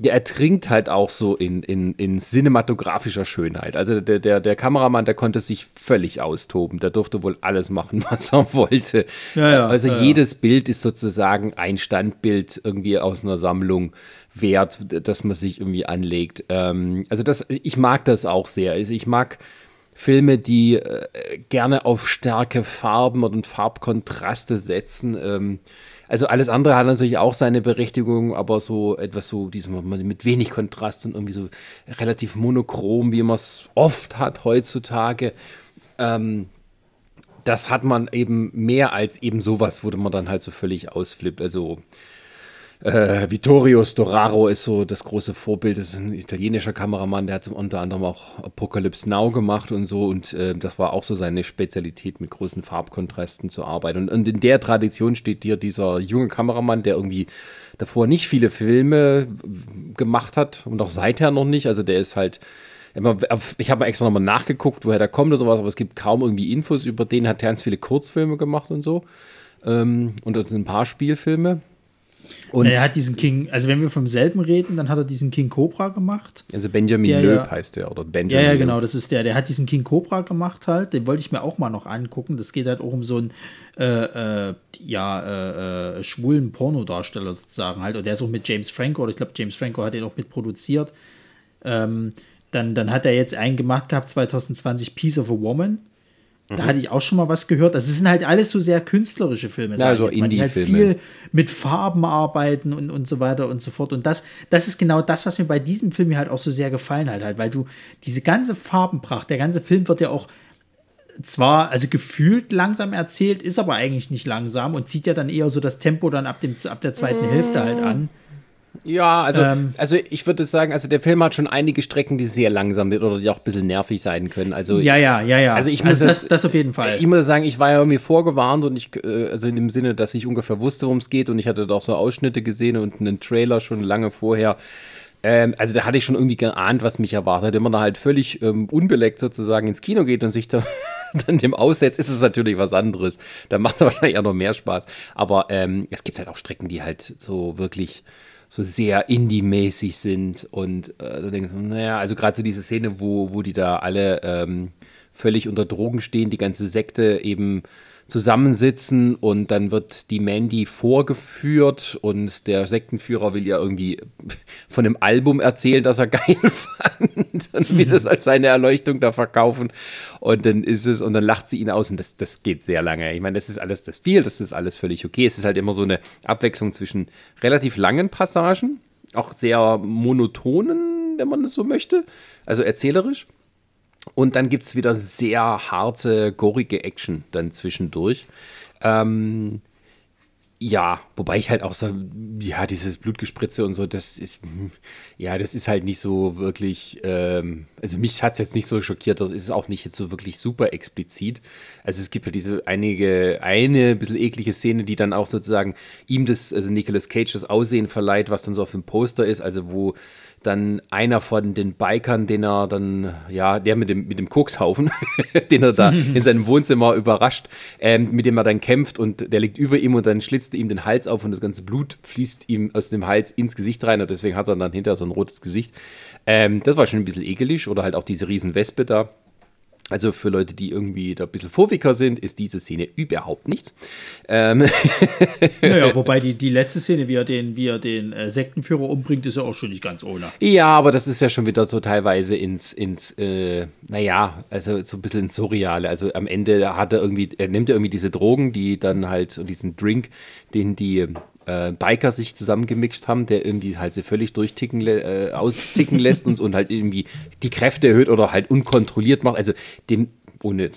der ertrinkt halt auch so in, in, in cinematografischer Schönheit. Also der, der, der Kameramann, der konnte sich völlig austoben. Der durfte wohl alles machen, was er wollte. Ja, ja, also ja, jedes Bild ist sozusagen ein Standbild irgendwie aus einer Sammlung wert, dass man sich irgendwie anlegt. Ähm, also das, ich mag das auch sehr. Also ich mag Filme, die äh, gerne auf starke Farben und Farbkontraste setzen. Ähm, also alles andere hat natürlich auch seine Berechtigung, aber so etwas so, diesem, mit wenig Kontrast und irgendwie so relativ monochrom, wie man es oft hat heutzutage. Ähm, das hat man eben mehr als eben sowas, wo man dann halt so völlig ausflippt. Also äh, Vittorio Storaro ist so das große Vorbild, das ist ein italienischer Kameramann, der hat unter anderem auch Apocalypse Now gemacht und so und äh, das war auch so seine Spezialität, mit großen Farbkontrasten zu arbeiten. Und, und in der Tradition steht hier dieser junge Kameramann, der irgendwie davor nicht viele Filme gemacht hat und auch seither noch nicht, also der ist halt ich habe extra nochmal nachgeguckt, woher der kommt oder sowas, aber es gibt kaum irgendwie Infos über den. Hat ganz viele Kurzfilme gemacht und so. Ähm, und ein paar Spielfilme. Und er hat diesen King, also wenn wir vom selben reden, dann hat er diesen King Cobra gemacht. Also Benjamin der, Löb heißt der, oder Benjamin. Ja, ja, genau, das ist der. Der hat diesen King Cobra gemacht halt. Den wollte ich mir auch mal noch angucken. Das geht halt auch um so einen, äh, äh, ja, äh, äh, schwulen Pornodarsteller sozusagen halt. Und der ist auch mit James Franco, oder ich glaube, James Franco hat den auch mit produziert. Ähm, dann, dann hat er jetzt einen gemacht gehabt, 2020, Piece of a Woman. Da hatte ich auch schon mal was gehört. Das sind halt alles so sehr künstlerische Filme, ja, so die halt viel mit Farben arbeiten und, und so weiter und so fort. Und das, das ist genau das, was mir bei diesem Film halt auch so sehr gefallen hat, halt, weil du diese ganze Farbenpracht, der ganze Film wird ja auch zwar, also gefühlt langsam erzählt, ist aber eigentlich nicht langsam und zieht ja dann eher so das Tempo dann ab, dem, ab der zweiten. Hälfte halt an. Ja, also, ähm, also ich würde sagen, also der Film hat schon einige Strecken, die sehr langsam sind oder die auch ein bisschen nervig sein können. Also ja, ja, ja, ja. Also ich muss also das, das auf jeden Fall. Ich muss sagen, ich war ja irgendwie vorgewarnt und ich, äh, also in dem Sinne, dass ich ungefähr wusste, worum es geht und ich hatte doch so Ausschnitte gesehen und einen Trailer schon lange vorher. Ähm, also da hatte ich schon irgendwie geahnt, was mich erwartet. Wenn man da halt völlig ähm, unbeleckt sozusagen ins Kino geht und sich da dann dem aussetzt, ist es natürlich was anderes. Da macht es wahrscheinlich auch noch mehr Spaß. Aber ähm, es gibt halt auch Strecken, die halt so wirklich so sehr Indie-mäßig sind und äh, da denkst du, naja, also gerade so diese Szene, wo, wo die da alle ähm, völlig unter Drogen stehen, die ganze Sekte eben zusammensitzen und dann wird die Mandy vorgeführt und der Sektenführer will ja irgendwie von dem Album erzählen, das er geil fand und will das als seine Erleuchtung da verkaufen und dann ist es und dann lacht sie ihn aus und das, das geht sehr lange. Ich meine, das ist alles der Stil, das ist alles völlig okay. Es ist halt immer so eine Abwechslung zwischen relativ langen Passagen, auch sehr monotonen, wenn man es so möchte, also erzählerisch und dann gibt es wieder sehr harte, gorige Action dann zwischendurch. Ähm, ja, wobei ich halt auch so, ja, dieses Blutgespritze und so, das ist, ja, das ist halt nicht so wirklich, ähm, also mich hat es jetzt nicht so schockiert, das ist auch nicht jetzt so wirklich super explizit. Also es gibt ja diese einige, eine bisschen eklige Szene, die dann auch sozusagen ihm das, also Nicolas Cage das Aussehen verleiht, was dann so auf dem Poster ist, also wo dann einer von den Bikern, den er dann, ja, der mit dem, mit dem Kokshaufen, den er da in seinem Wohnzimmer überrascht, ähm, mit dem er dann kämpft und der liegt über ihm und dann schlitzt er ihm den Hals auf und das ganze Blut fließt ihm aus dem Hals ins Gesicht rein und deswegen hat er dann hinterher so ein rotes Gesicht. Ähm, das war schon ein bisschen ekelig oder halt auch diese riesen Wespe da. Also für Leute, die irgendwie da ein bisschen Phobiker sind, ist diese Szene überhaupt nichts. Ähm naja, wobei die, die letzte Szene, wie er den, wie er den äh, Sektenführer umbringt, ist ja auch schon nicht ganz ohne. Ja, aber das ist ja schon wieder so teilweise ins, ins äh, naja, also so ein bisschen ins Surreale. Also am Ende hat er irgendwie, er nimmt ja irgendwie diese Drogen, die dann halt, diesen Drink, den die äh, Biker sich zusammengemixt haben, der irgendwie halt so völlig durchticken, äh, austicken lässt und, und halt irgendwie die Kräfte erhöht oder halt unkontrolliert macht. Also dem, ohne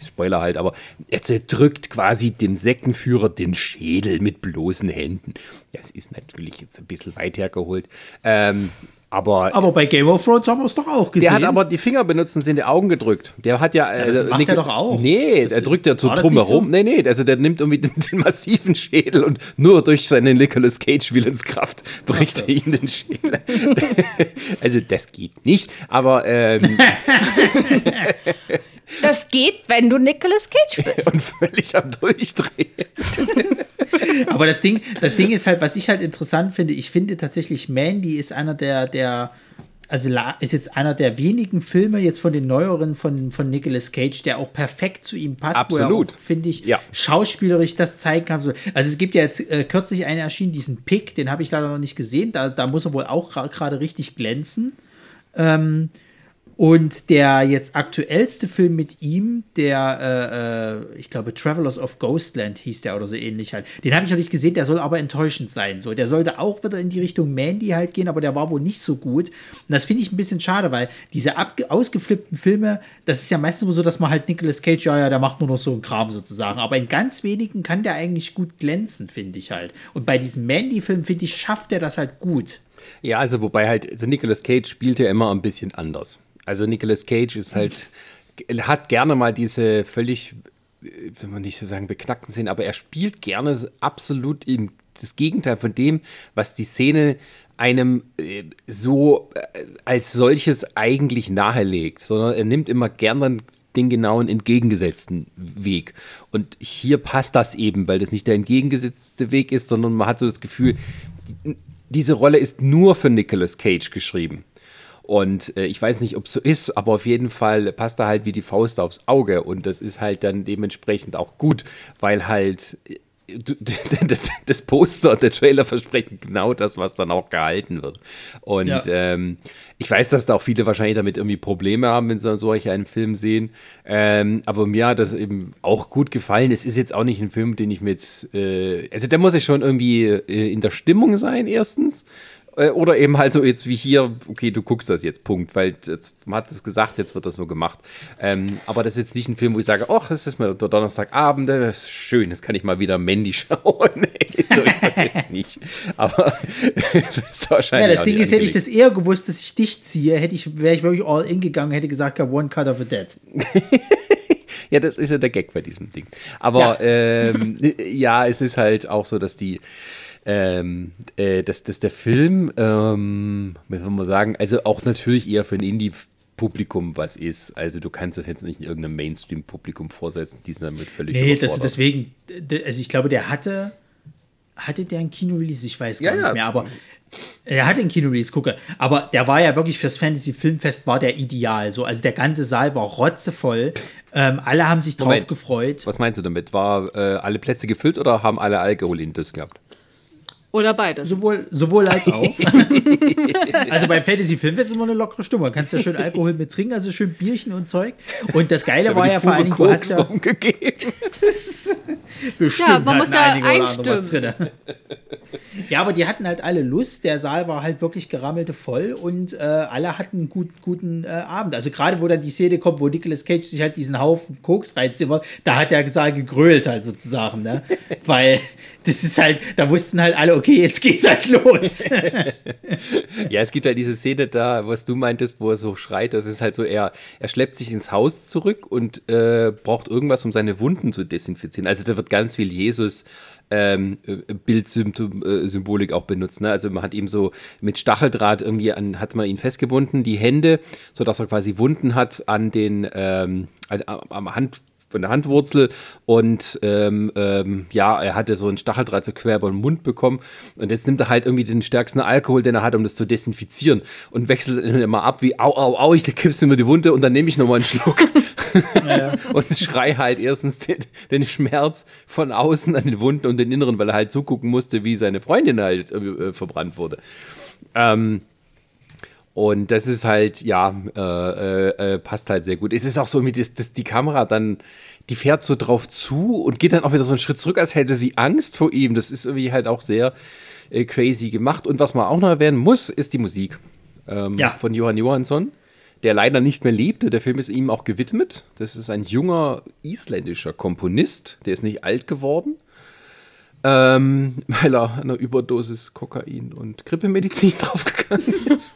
Spoiler halt, aber er zerdrückt quasi dem Sektenführer den Schädel mit bloßen Händen. Das ist natürlich jetzt ein bisschen weit hergeholt. Ähm, aber, aber bei Game of Thrones haben wir es doch auch gesehen. Der hat aber die Finger benutzt und sind die Augen gedrückt. Der hat ja. ja das äh, macht er doch auch. Nee, das, der drückt ja so drumherum. So? Nee, nee, also der nimmt irgendwie den, den, massiven Schädel und nur durch seine Nicolas Cage Willenskraft bricht so. er ihm den Schädel. also das geht nicht, aber. Ähm, Das geht, wenn du Nicolas Cage bist. Und völlig am Durchdrehen. Aber das Ding, das Ding ist halt, was ich halt interessant finde, ich finde tatsächlich Mandy ist einer der, der, also ist jetzt einer der wenigen Filme jetzt von den neueren von, von Nicolas Cage, der auch perfekt zu ihm passt, wo Absolut. er auch, finde ich, Ja. schauspielerisch das zeigen kann. So- Also es gibt ja jetzt äh, kürzlich einen erschienen, diesen Pick, den habe ich leider noch nicht gesehen, da, da muss er wohl auch gerade richtig glänzen. Ähm, und der jetzt aktuellste Film mit ihm, der, äh, äh, ich glaube, Travelers of Ghostland hieß der oder so ähnlich halt. Den habe ich noch nicht gesehen, der soll aber enttäuschend sein. So, der sollte auch wieder in die Richtung Mandy halt gehen, aber der war wohl nicht so gut. Und das finde ich ein bisschen schade, weil diese ausgeflippten Filme, das ist ja meistens so, dass man halt Nicolas Cage, ja, ja, der macht nur noch so einen Kram sozusagen. Aber in ganz wenigen kann der eigentlich gut glänzen, finde ich halt. Und bei diesem Mandy-Film, finde ich, schafft er das halt gut. Ja, also wobei halt, also Nicolas Cage spielt ja immer ein bisschen anders. Also Nicolas Cage ist halt, hat gerne mal diese völlig, äh, will man nicht so sagen, beknackten Szenen, aber er spielt gerne absolut im, das Gegenteil von dem, was die Szene einem äh, so äh, als solches eigentlich nahelegt, sondern er nimmt immer gern dann den genauen entgegengesetzten Weg. Und hier passt das eben, weil das nicht der entgegengesetzte Weg ist, sondern man hat so das Gefühl, diese Rolle ist nur für Nicolas Cage geschrieben. Und äh, ich weiß nicht, ob es so ist, aber auf jeden Fall passt er halt wie die Faust aufs Auge. Und das ist halt dann dementsprechend auch gut, weil halt äh, das Poster und der Trailer versprechen genau das, was dann auch gehalten wird. Und Ja. ähm, ich weiß, dass da auch viele wahrscheinlich damit irgendwie Probleme haben, wenn sie solch einen Film sehen. Ähm, aber mir hat das eben auch gut gefallen. Es ist jetzt auch nicht ein Film, den ich mir jetzt, äh, also der muss ja schon irgendwie äh, in der Stimmung sein, erstens. Äh, Oder eben halt so jetzt wie hier, okay, du guckst das jetzt, Punkt, weil jetzt, man hat es gesagt, jetzt wird das so gemacht. Ähm, aber das ist jetzt nicht ein Film, wo ich sage, ach, das ist mir der Donnerstagabend, das ist schön, das kann ich mal wieder Mandy schauen. Nee, so ist das jetzt nicht. Aber so ist Ja, wahrscheinlich das auch Ding ist, hätte ich das eher gewusst, dass ich dich ziehe, hätte ich, wäre ich wirklich all in gegangen, hätte gesagt, ja, one cut of a dead. Ja, das ist ja der Gag bei diesem Ding. Aber Ja. ähm, ja, es ist halt auch so, dass die, ähm, äh, dass, dass der Film, ähm, soll man sagen, also auch natürlich eher für ein Indie-Publikum was ist. Also du kannst das jetzt nicht in irgendeinem Mainstream-Publikum vorsetzen, die sind damit völlig Nee, das, deswegen, also ich glaube, der hatte, hatte der ein Kino-Release? Ich weiß gar Ja, nicht mehr, aber er hatte ein Kino-Release, gucke. Aber der war ja wirklich fürs Fantasy-Filmfest war der ideal. So, also der ganze Saal war rotzevoll. Ähm, alle haben sich drauf Moment. gefreut. Was meinst du damit? War äh, alle Plätze gefüllt oder haben alle Alkohol in das gehabt? Oder beides. Sowohl, sowohl als auch. also beim Fantasy Filmfest ist immer eine lockere Stimmung. Du kannst ja schön Alkohol mit trinken, also schön Bierchen und Zeug. Und das Geile war Die ja vor allen Dingen, du hast ja Koks rumgegeben. bestimmt Ja, man hatten muss was einstimmen. drin. Ja, aber die hatten halt alle Lust. Der Saal war halt wirklich gerammelte voll und äh, alle hatten einen guten, guten äh, Abend. Also gerade wo dann die Szene kommt, wo Nicolas Cage sich halt diesen Haufen Koks reinzimmert, da hat der Saal gegrölt halt sozusagen, ne? Weil das ist halt, da wussten halt alle, okay, jetzt geht's halt los. Ja, es gibt halt diese Szene da, was du meintest, wo er so schreit, das ist halt so, er, er schleppt sich ins Haus zurück und äh, braucht irgendwas, um seine Wunden zu desinfizieren. Also da wird ganz viel Jesus ähm, äh, Bildsymbolik auch benutzt. Ne? Also man hat ihm so mit Stacheldraht irgendwie an, hat man ihn festgebunden, die Hände, sodass er quasi Wunden hat an den ähm, an, am Hand von der Handwurzel und ähm, ähm, ja, er hatte so einen Stacheldraht so quer über den Mund bekommen und jetzt nimmt er halt irgendwie den stärksten Alkohol, den er hat, um das zu desinfizieren und wechselt immer ab wie au, au, au, ich kippst mir die Wunde und dann nehme ich nochmal einen Schluck. Und schrei halt erstens den, den Schmerz von außen an den Wunden und den inneren, weil er halt zugucken musste, wie seine Freundin halt äh, verbrannt wurde. Ähm, und das ist halt, ja, äh, äh, äh, passt halt sehr gut. Es ist auch so, irgendwie, dass, dass die Kamera dann, die fährt so drauf zu und geht dann auch wieder so einen Schritt zurück, als hätte sie Angst vor ihm. Das ist irgendwie halt auch sehr äh, crazy gemacht. Und was man auch noch erwähnen muss, ist die Musik ähm, Ja. von Johann Johansson, der leider nicht mehr lebt. Der Film ist ihm auch gewidmet. Das ist ein junger isländischer Komponist, der ist nicht alt geworden. Ähm, weil er an einer Überdosis Kokain und Grippemedizin draufgegangen ist.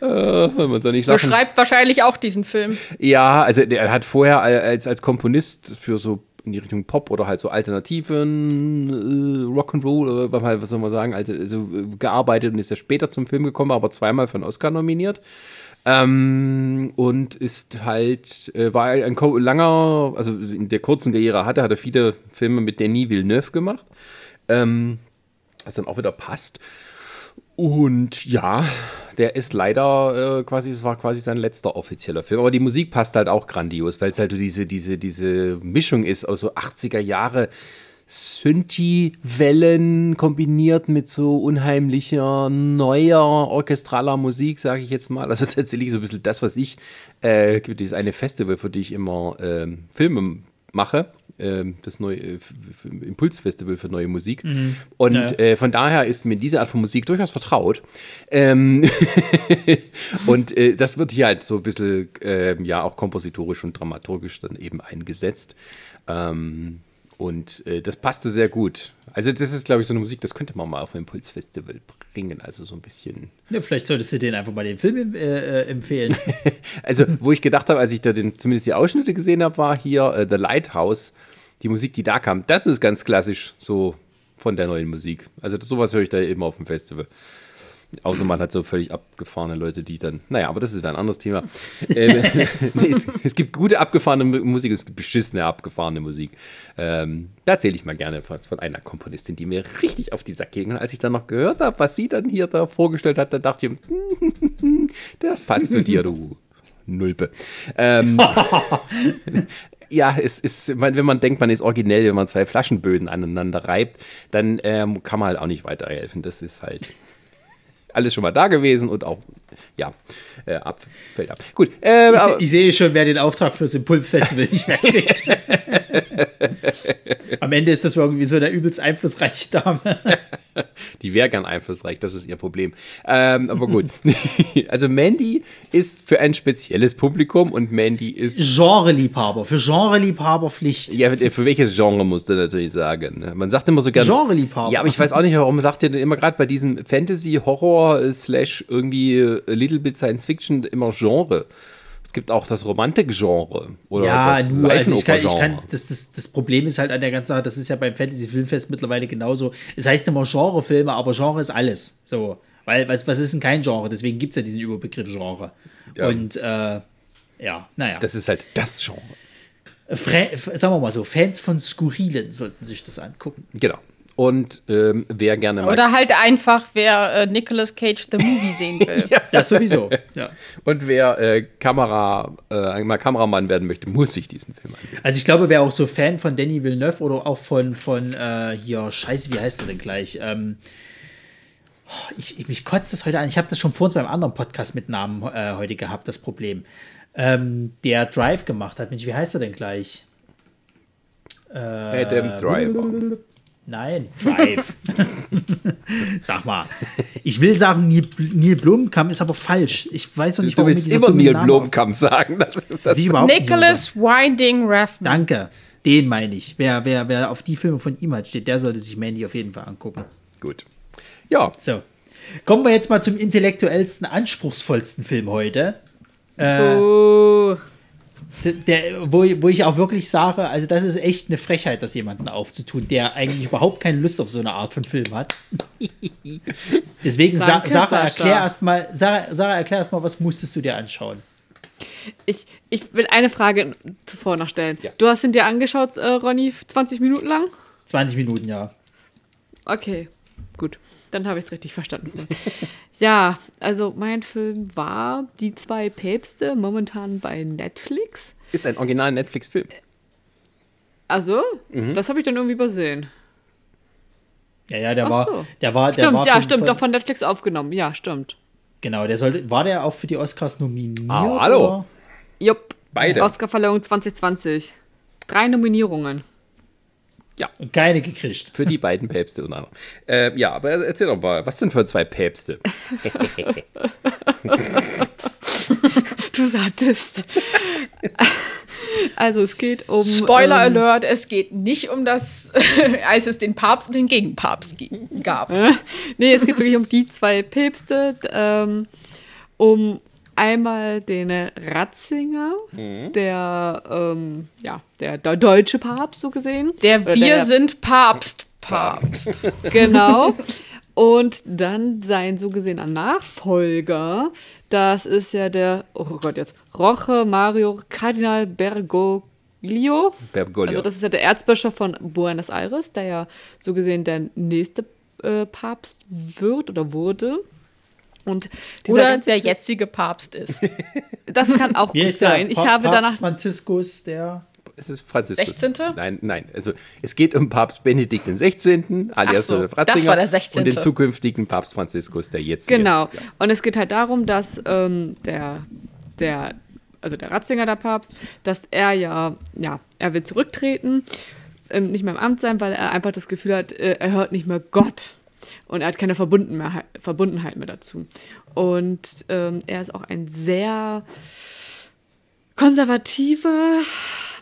Äh, wenn man da nicht lachen. Beschreibt wahrscheinlich auch diesen Film. Ja, also der hat vorher als, als Komponist für so in die Richtung Pop oder halt so alternativen äh, Rock'n'Roll, oder was soll man sagen, also, also gearbeitet und ist ja später zum Film gekommen, aber zweimal für einen Oscar nominiert. Ähm, und ist halt, äh, war ein langer, also in der kurzen Karriere hatte, hat er viele Filme mit Denis Villeneuve gemacht. Ähm, was dann auch wieder passt. Und ja, der ist leider äh, quasi, es war quasi sein letzter offizieller Film. Aber die Musik passt halt auch grandios, weil es halt diese, diese, diese Mischung ist aus so 80er Jahre Synthi-Wellen kombiniert mit so unheimlicher, neuer orchestraler Musik, sage ich jetzt mal. Also tatsächlich so ein bisschen das, was ich, äh, dieses eine Festival, für die ich immer äh, Filme mache, das neue äh, Impulsfestival für neue Musik. Mhm. Und ja. äh, von daher ist mir diese Art von Musik durchaus vertraut. Ähm und äh, das wird hier halt so ein bisschen, äh, ja, auch kompositorisch und dramaturgisch dann eben eingesetzt. Ähm, und äh, das passte sehr gut. Also, das ist, glaube ich, so eine Musik, das könnte man mal auf ein Impulsfestival bringen. Also, so ein bisschen. Ja, vielleicht solltest du den einfach mal den Film äh, empfehlen. also, wo ich gedacht habe, als ich da den, zumindest die Ausschnitte gesehen habe, war hier The Lighthouse. Die Musik, die da kam, das ist ganz klassisch so von der neuen Musik. Also, sowas höre ich da eben auf dem Festival. Außer man hat so völlig abgefahrene Leute, die dann. Naja, aber das ist ein anderes Thema. ähm, nee, es, es, gibt gute abgefahrene Musik, es gibt beschissene abgefahrene Musik. Ähm, da erzähle ich mal gerne von, von, einer Komponistin, die mir richtig auf die Sack ging. Und als ich dann noch gehört habe, was sie dann hier da vorgestellt hat, dann dachte ich, das passt zu dir, du Nulpe. Ähm, ja, es ist, wenn man denkt, man ist originell, wenn man zwei Flaschenböden aneinander reibt, dann ähm, kann man halt auch nicht weiterhelfen. Das ist halt alles schon mal da gewesen und auch, ja, äh, ab, fällt ab. Gut. Äh, ich, ich, sehe schon, wer den Auftrag fürs Impulsfestival nicht mehr kriegt. Am Ende ist das irgendwie so der übelst einflussreiche Dame. Die wäre gern einflussreich, das ist ihr Problem. Ähm, aber gut. also Mandy ist für ein spezielles Publikum und Mandy ist. Genreliebhaber, für Genreliebhaber Pflicht. Ja, für welches Genre musst du natürlich sagen. Ne? Man sagt immer so gerne. Genreliebhaber. Ja, aber ich weiß auch nicht, warum sagt ihr denn immer gerade bei diesem Fantasy, Horror, slash irgendwie äh, Little Bit Science Fiction immer Genre. Es gibt auch das Romantik-Genre. ja, nur, also ich kann, ich kann das, das, das Problem ist halt an der ganzen Sache, das ist ja beim Fantasy-Filmfest mittlerweile genauso. Es heißt immer Genrefilme, aber Genre ist alles. So. Weil, was, was ist denn kein Genre? Deswegen gibt es ja diesen Überbegriff Genre. Ja. Und, äh, ja, naja. Das ist halt das Genre. Fra sagen wir mal so, Fans von Skurrilen sollten sich das angucken. Genau. Und ähm, wer gerne mal. Oder halt einfach, wer äh, Nicolas Cage The Movie sehen will. ja. Das sowieso. Ja. Und wer äh, Kamera, äh, mal Kameramann werden möchte, muss sich diesen Film ansehen. Also ich glaube, wer auch so Fan von Danny Villeneuve oder auch von, von äh, hier, scheiße, wie heißt er denn gleich? Ähm, oh, ich, ich, mich kotzt das heute an. Ich habe das schon vor uns beim anderen Podcast mit Namen äh, heute gehabt, das Ähm, der Drive gemacht hat. Mensch, wie heißt er denn gleich? Adam Driver. Nein, Drive. Sag mal. Ich will sagen, Neil, Neil Blomkamp ist aber falsch. Ich weiß noch nicht, warum du willst immer Neil Blomkamp sagen. Das ist das Wie überhaupt Nicholas Winding Refn. Danke. Den meine ich. Wer, wer, wer auf die Filme von ihm halt steht, der sollte sich Mandy auf jeden Fall angucken. Gut. Ja. So. Kommen wir jetzt mal zum intellektuellsten, anspruchsvollsten Film heute. Äh, oh der, wo, wo ich auch wirklich sage, also das ist echt eine Frechheit, das jemanden aufzutun, der eigentlich überhaupt keine Lust auf so eine Art von Film hat. Deswegen, Danke, Sa Sarah, erklär erstmal, Sarah, Sarah, erklär erstmal, was musstest du dir anschauen? Ich, ich will eine Frage zuvor noch stellen. Ja. Du hast ihn dir angeschaut, äh, Ronny, 20 Minuten lang? 20 Minuten, ja. Okay, gut. Dann habe ich es richtig verstanden. Ja, also mein Film war Die zwei Päpste, momentan bei Netflix. Ist ein original Netflix-Film. Also, mhm. das habe ich dann irgendwie übersehen. Ja, ja, der Ach war, so. der war, der stimmt, war ja, stimmt, doch von Netflix aufgenommen. Ja, stimmt. Genau, der sollte, war der auch für die Oscars nominiert? Ah, hallo. Jupp. Beide. Oscarverleihung 2020. Drei Nominierungen. Ja. Und keine gekriegt. Für die beiden Päpste und andere. Äh, ja, aber erzähl doch mal, was sind für zwei Päpste? du sagtest. Also es geht um. Spoiler ähm, Alert, es geht nicht um das, als es den Papst und den Gegenpapst gab. nee, es geht wirklich um die zwei Päpste, ähm, um einmal den Ratzinger, der, ähm, ja, der, der deutsche Papst, so gesehen. Der Oder Wir sind Papst. Papst. Genau. Und dann sein so gesehener Nachfolger, das ist ja der, oh Gott, jetzt, Roche Mario Cardinal Bergoglio. Bergoglio. Also das ist ja der Erzbischof von Buenos Aires, der ja so gesehen der nächste äh, Papst wird oder wurde. Und dieser Oder der jetzige Papst ist. Das kann auch gut sein. Ich Pa- habe Papst danach Franziskus, der. Es ist Franziskus. 16.? Nein, nein. Also es geht um Papst Benedikt XVI., alias so, das war der 16.. und den zukünftigen Papst Franziskus, der jetzt Genau. Ja. Und es geht halt darum, dass ähm, der, der, also der Ratzinger, der Papst, dass er ja, ja, er will zurücktreten, ähm, nicht mehr im Amt sein, weil er einfach das Gefühl hat, äh, er hört nicht mehr Gott. Und er hat keine Verbunden mehr, Verbundenheit mehr dazu. Und ähm, er ist auch ein sehr konservativer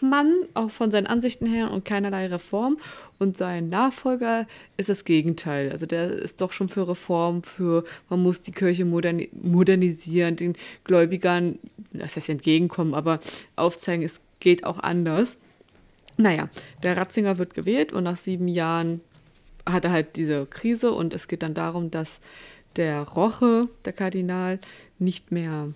Mann, auch von seinen Ansichten her und keinerlei Reform. Und sein Nachfolger ist das Gegenteil. Also der ist doch schon für Reform, für man muss die Kirche moderni modernisieren, den Gläubigern, das heißt entgegenkommen, aber aufzeigen, es geht auch anders. Naja, der Ratzinger wird gewählt und nach sieben Jahren hat er halt diese Krise und es geht dann darum, dass der Roche, der Kardinal, nicht mehr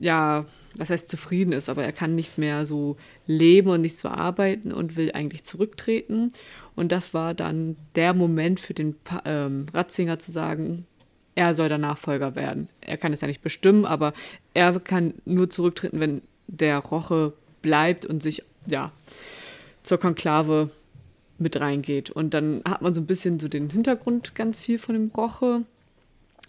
ja, was heißt zufrieden ist, aber er kann nicht mehr so leben und nicht so arbeiten und will eigentlich zurücktreten. Und das war dann der Moment für den ähm, Ratzinger zu sagen, er soll der Nachfolger werden. Er kann es ja nicht bestimmen, aber er kann nur zurücktreten, wenn der Roche bleibt und sich, ja, zur Konklave mit reingeht. Und dann hat man so ein bisschen so den Hintergrund ganz viel von dem Roche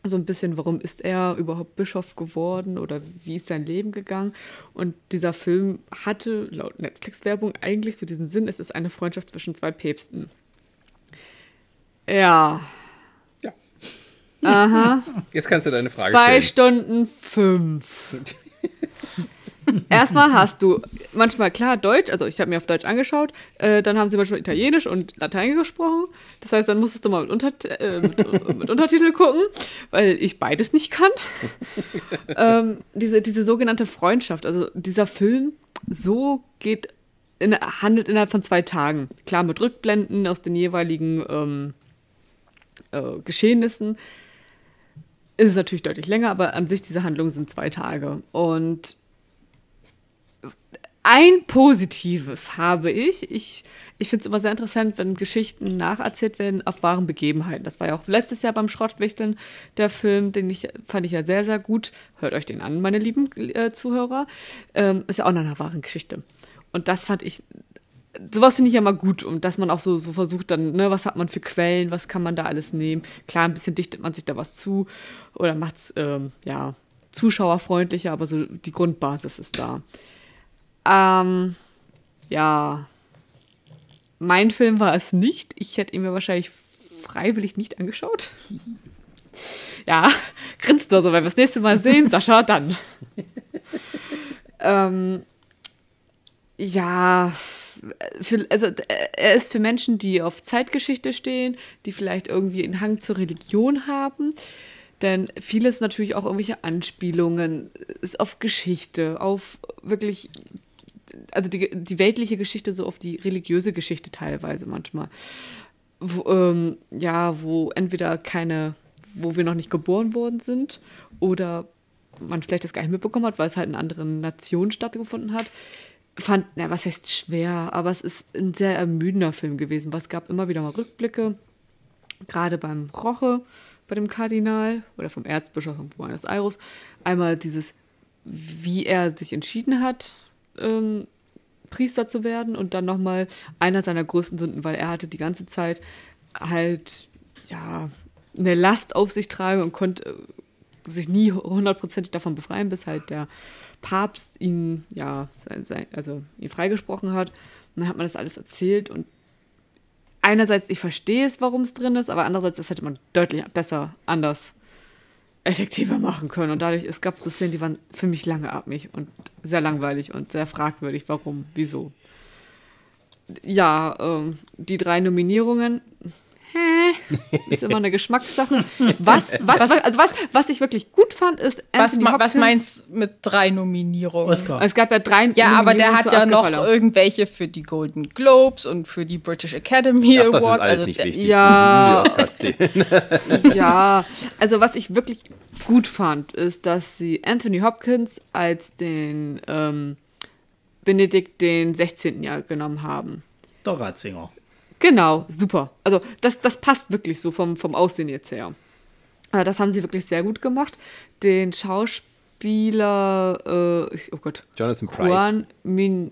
so ein bisschen, warum ist er überhaupt Bischof geworden oder wie ist sein Leben gegangen. Und dieser Film hatte laut Netflix-Werbung eigentlich so diesen Sinn, es ist eine Freundschaft zwischen zwei Päpsten. Ja. Ja. Aha. Jetzt kannst du deine Frage Zwei stellen. Stunden fünf. Erstmal hast du manchmal klar Deutsch, also ich habe mir auf Deutsch angeschaut, äh, dann haben sie manchmal Italienisch und Latein gesprochen. Das heißt, dann musstest du mal mit, Unter äh, mit, mit Untertitel gucken, weil ich beides nicht kann. ähm, diese, diese sogenannte Freundschaft, also dieser Film, so geht, in, handelt innerhalb von zwei Tagen. Klar, mit Rückblenden aus den jeweiligen ähm, äh, Geschehnissen ist es natürlich deutlich länger, aber an sich diese Handlung sind zwei Tage. Und ein Positives habe ich. Ich, ich finde es immer sehr interessant, wenn Geschichten nacherzählt werden auf wahren Begebenheiten. Das war ja auch letztes Jahr beim Schrottwichteln der Film, den ich fand ich ja sehr, sehr gut. Hört euch den an, meine lieben äh, Zuhörer. Ähm, ist ja auch nach einer wahren Geschichte. Und das fand ich sowas finde ich ja mal gut, und dass man auch so, so versucht, dann, ne, was hat man für Quellen, was kann man da alles nehmen. Klar, ein bisschen dichtet man sich da was zu oder macht es, ähm, ja, zuschauerfreundlicher, aber so die Grundbasis ist da. Ähm, ja. Mein Film war es nicht. Ich hätte ihn mir wahrscheinlich freiwillig nicht angeschaut. Ja, grinst nur so, wenn wir das nächste Mal sehen, Sascha, dann. ähm, ja, für, also äh, er ist für Menschen, die auf Zeitgeschichte stehen, die vielleicht irgendwie einen Hang zur Religion haben. Denn vieles natürlich auch irgendwelche Anspielungen, ist auf Geschichte, auf wirklich, also die, die weltliche Geschichte, so auf die religiöse Geschichte teilweise manchmal. Wo, ähm, ja, wo entweder keine, wo wir noch nicht geboren worden sind oder man vielleicht das gar nicht mitbekommen hat, weil es halt in anderen Nationen stattgefunden hat. Fand, na, was heißt schwer, aber es ist ein sehr ermüdender Film gewesen, weil es gab immer wieder mal Rückblicke, gerade beim Roche, bei dem Kardinal oder vom Erzbischof von Buenos Aires, einmal dieses, wie er sich entschieden hat, ähm, Priester zu werden und dann nochmal einer seiner größten Sünden, weil er hatte die ganze Zeit halt, ja, eine Last auf sich tragen und konnte äh, sich nie hundertprozentig davon befreien, bis halt der Papst ihn, ja, sein, sein, also ihn freigesprochen hat. Und dann hat man das alles erzählt und einerseits, ich verstehe es, warum es drin ist, aber andererseits, das hätte man deutlich besser, anders, effektiver machen können. Und dadurch, es gab so Szenen, die waren für mich langatmig und sehr langweilig und sehr fragwürdig. Warum? Wieso? Ja, ähm, die drei Nominierungen. Hä? ist immer eine Geschmackssache. Was, was, was, also was, was ich wirklich gut fand, ist Was, Anthony was Hopkins. meinst du mit drei Nominierungen? Oscar. Es gab ja drei. Ja, aber der hat ja noch irgendwelche für die Golden Globes und für die British Academy Ach, das ist Awards. alles also nicht der- wichtig. ja. Ja, also was ich wirklich gut fand, ist, dass sie Anthony Hopkins als den ähm, Benedikt den 16. Jahr genommen haben. Der Ratzinger. Genau, super. Also das, das passt wirklich so vom, vom Aussehen jetzt her. Äh, Das haben sie wirklich sehr gut gemacht. Den Schauspieler, äh, ich- oh Gott, Jonathan Price. Juan Min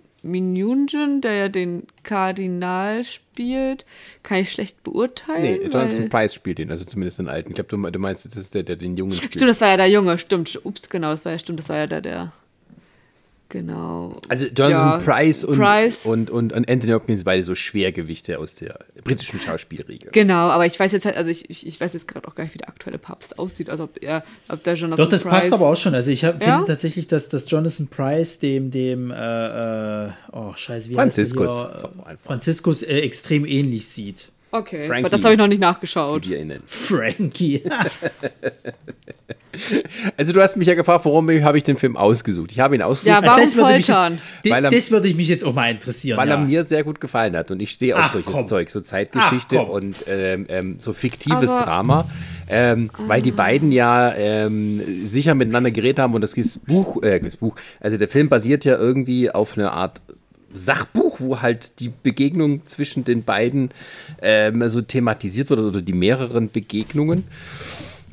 der ja den Kardinal spielt, kann ich schlecht beurteilen. Nee, Jonathan Price spielt den, also zumindest den alten. Ich glaube, du, du meinst, das ist der, der den Jungen spielt. Stimmt, das war ja der Junge, stimmt. Ups, genau, das war ja stimmt, das war ja der, der. Genau. Also Jonathan Ja, Price, und, Price. Und, und, und Anthony Hopkins beide so Schwergewichte aus der britischen Schauspielriege. Genau, aber ich weiß jetzt halt, also ich, ich, ich weiß jetzt gerade auch gar nicht, wie der aktuelle Papst aussieht, also ob er, ob der Jonathan Doch, das Price, passt aber auch schon. Also ich hab, Ja? finde tatsächlich, dass, dass Jonathan Price dem, dem, äh, äh, oh scheiße, wie heißt der Franziskus. Doch, einfach. Franziskus äh, extrem ähnlich sieht. Okay, Frankie. das habe ich noch nicht nachgeschaut. Wie wir ihn nennen. Frankie. Also du hast mich ja gefragt, warum habe ich den Film ausgesucht. Ich habe ihn ausgesucht, Ja, warum das würde mich jetzt, er- das würde ich mich jetzt auch mal interessieren. weil ja. er mir sehr gut gefallen hat. Und ich stehe auf Ach, solches komm. Zeug, so Zeitgeschichte Ach, und ähm, ähm, so fiktives Aber- Drama. Ähm, Weil die beiden ja ähm, sicher miteinander geredet haben und das ist Buch, äh, das Buch, also der Film basiert ja irgendwie auf einer Art Sachbuch, wo halt die Begegnung zwischen den beiden ähm, so thematisiert wird oder die mehreren Begegnungen.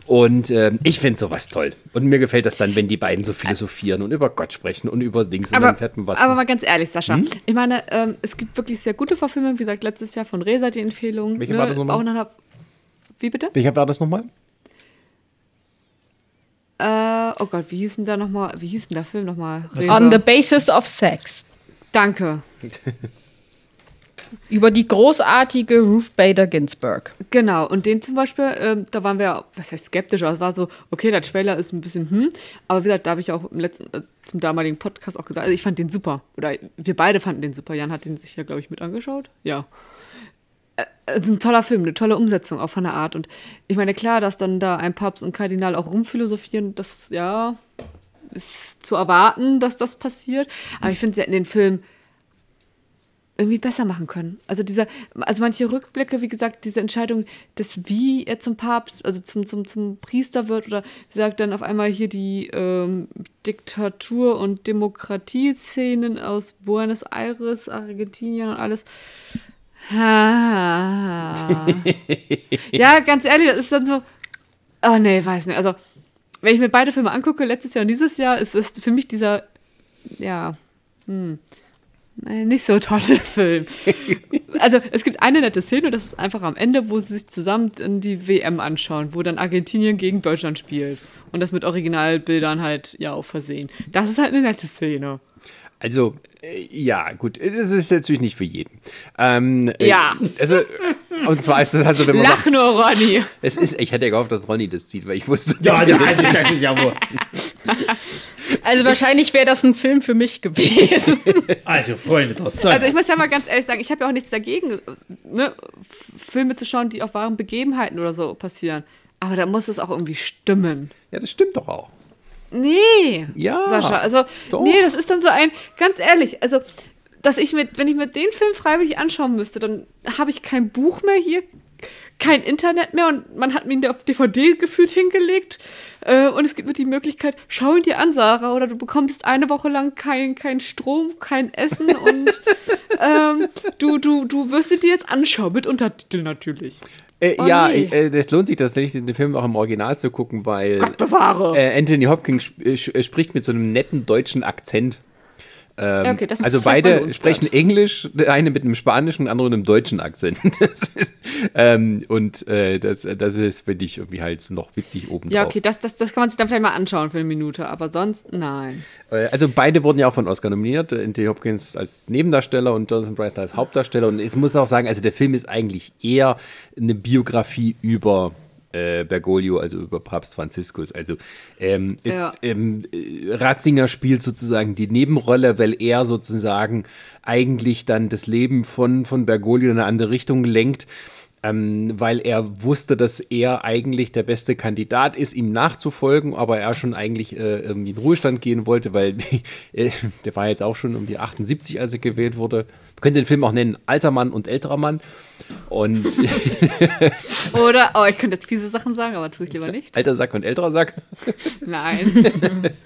Und ähm, ich finde sowas toll. Und mir gefällt das dann, wenn die beiden so philosophieren und über Gott sprechen und über Dings und Aber, dann fährt man was. aber mal ganz ehrlich, Sascha. Hm? Ich meine, ähm, es gibt wirklich sehr gute Verfilmungen. Wie gesagt, letztes Jahr von Resa die Empfehlung. Welche war das nochmal? Wie bitte? Welcher war das nochmal? Äh, oh Gott, wie hieß denn da nochmal? Wie hieß denn der Film nochmal? On the basis of sex. Danke. Über die großartige Ruth Bader Ginsburg. Genau, und den zum Beispiel, ähm, da waren wir, was heißt skeptisch, aber es war so, okay, der Trailer ist ein bisschen hm, aber wie gesagt, da habe ich auch im letzten, äh, zum damaligen Podcast auch gesagt, also ich fand den super. Oder wir beide fanden den super. Jan hat den sich ja, glaube ich, mit angeschaut. Ja. Äh, Es ist ein toller Film, eine tolle Umsetzung auch von der Art. Und ich meine, klar, dass dann da ein Papst und Kardinal auch rumphilosophieren, das, ja, ist zu erwarten, dass das passiert. Aber ich finde, sie hätten den Film irgendwie besser machen können. Also dieser, also manche Rückblicke, wie gesagt, diese Entscheidung, dass wie er zum Papst, also zum, zum, zum Priester wird oder wie gesagt, dann auf einmal hier die ähm, Diktatur- und Demokratieszenen aus Buenos Aires, Argentinien und alles. Ha. ja, ganz ehrlich, das ist dann so, oh nee, weiß nicht. Also, wenn ich mir beide Filme angucke, letztes Jahr und dieses Jahr, ist es für mich dieser, ja, hm, nicht so tolle Film. Also es gibt eine nette Szene, das ist einfach am Ende, wo sie sich zusammen in die WM anschauen, wo dann Argentinien gegen Deutschland spielt. Und das mit Originalbildern halt ja auch versehen. Das ist halt eine nette Szene. Also, äh, ja, gut, das ist natürlich nicht für jeden. Ähm, äh, Ja. Also, und zwar ist es also, wenn man Lach nur, Ronny. es ist, ich hätte ja gehofft, dass Ronny das zieht, weil ich wusste, Ja, ja, also das ist ja wohl. Also wahrscheinlich wäre das ein Film für mich gewesen. Also, Freunde, das soll. Also ich muss ja mal ganz ehrlich sagen, ich habe ja auch nichts dagegen, ne, Filme zu schauen, die auf wahren Begebenheiten oder so passieren. Aber da muss es auch irgendwie stimmen. ja, das stimmt doch auch. Nee, Ja, Sascha, also doch. nee, das ist dann so ein, ganz ehrlich, also dass ich mit, wenn ich mir den Film freiwillig anschauen müsste, dann habe ich kein Buch mehr hier, kein Internet mehr und man hat mir ihn auf DVD gefühlt hingelegt äh, und es gibt mir die Möglichkeit, schau ihn dir an, Sarah, oder du bekommst eine Woche lang kein, kein Strom, kein Essen und ähm, du, du, du wirst ihn dir jetzt anschauen, mit Untertiteln natürlich. Äh, Oh, ja, nee. äh, das lohnt sich tatsächlich, den Film auch im Original zu gucken, weil Gott bewahre. äh, Anthony Hopkins sp äh, sch- äh, spricht mit so einem netten deutschen Akzent. Ähm, okay, also beide sprechen Englisch, eine mit einem spanischen, der andere mit einem deutschen Akzent. Das ist, ähm, und äh, das, das ist, finde ich, irgendwie halt noch witzig oben ja, okay, das, das, das kann man sich dann vielleicht mal anschauen für eine Minute, aber sonst nein. Äh, Also beide wurden ja auch von Oscar nominiert. Äh, Anthony Hopkins als Nebendarsteller und Jonathan Price als Hauptdarsteller. Und ich muss auch sagen, also der Film ist eigentlich eher eine Biografie über äh, Bergoglio, also über Papst Franziskus. Also ähm, ist, Ja. ähm, äh, Ratzinger spielt sozusagen die Nebenrolle, weil er sozusagen eigentlich dann das Leben von, von Bergoglio in eine andere Richtung lenkt. ähm, weil er wusste, dass er eigentlich der beste Kandidat ist, ihm nachzufolgen, aber er schon eigentlich äh, irgendwie in Ruhestand gehen wollte, weil äh, der war jetzt auch schon irgendwie 78, als er gewählt wurde. Könnte den Film auch nennen Alter Mann und älterer Mann. Und Oder, oh, ich könnte jetzt fiese Sachen sagen, aber tue ich lieber nicht. alter Sack und älterer Sack. Nein.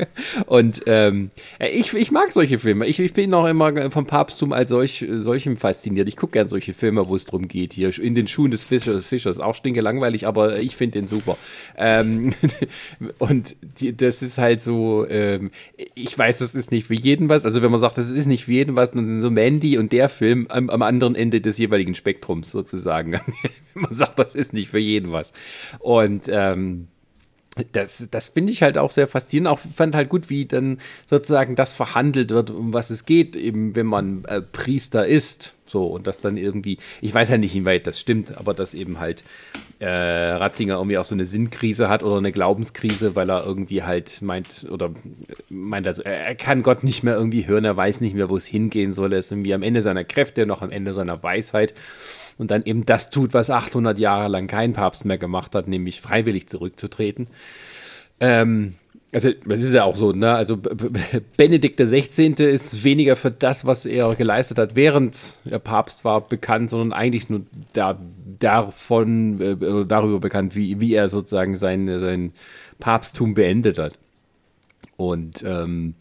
Und ähm, äh, ich, ich mag solche Filme. Ich, ich bin auch immer vom Papsttum als solch, solchem fasziniert. Ich gucke gern solche Filme, wo es darum geht. Hier in den Schuhen des Fischers. Fischers. Auch stinke langweilig, aber ich finde den super. Ähm, und die, das ist halt so, ähm, ich weiß, das ist nicht für jeden was. Also wenn man sagt, das ist nicht für jeden was, dann sind so Mandy und der Film am, am anderen Ende des jeweiligen Spektrums sozusagen. man sagt, das ist nicht für jeden was. Und ähm, das, das finde ich halt auch sehr faszinierend. Auch fand halt gut, wie dann sozusagen das verhandelt wird, um was es geht, eben wenn man äh, Priester ist. So, und das dann irgendwie, ich weiß ja nicht, inwieweit das stimmt, aber dass eben halt äh, Ratzinger irgendwie auch so eine Sinnkrise hat oder eine Glaubenskrise, weil er irgendwie halt meint, oder meint also, er er kann Gott nicht mehr irgendwie hören, er weiß nicht mehr, wo es hingehen soll, er ist irgendwie am Ende seiner Kräfte, noch am Ende seiner Weisheit und dann eben das tut, was 800 Jahre lang kein Papst mehr gemacht hat, nämlich freiwillig zurückzutreten. Ähm, also, das ist ja auch so, ne? Also, Benedikt XVI. ist weniger für das, was er geleistet hat, während er Papst war, bekannt, sondern eigentlich nur da, davon, äh, darüber bekannt, wie, wie er sozusagen sein, sein Papsttum beendet hat. Und, ähm,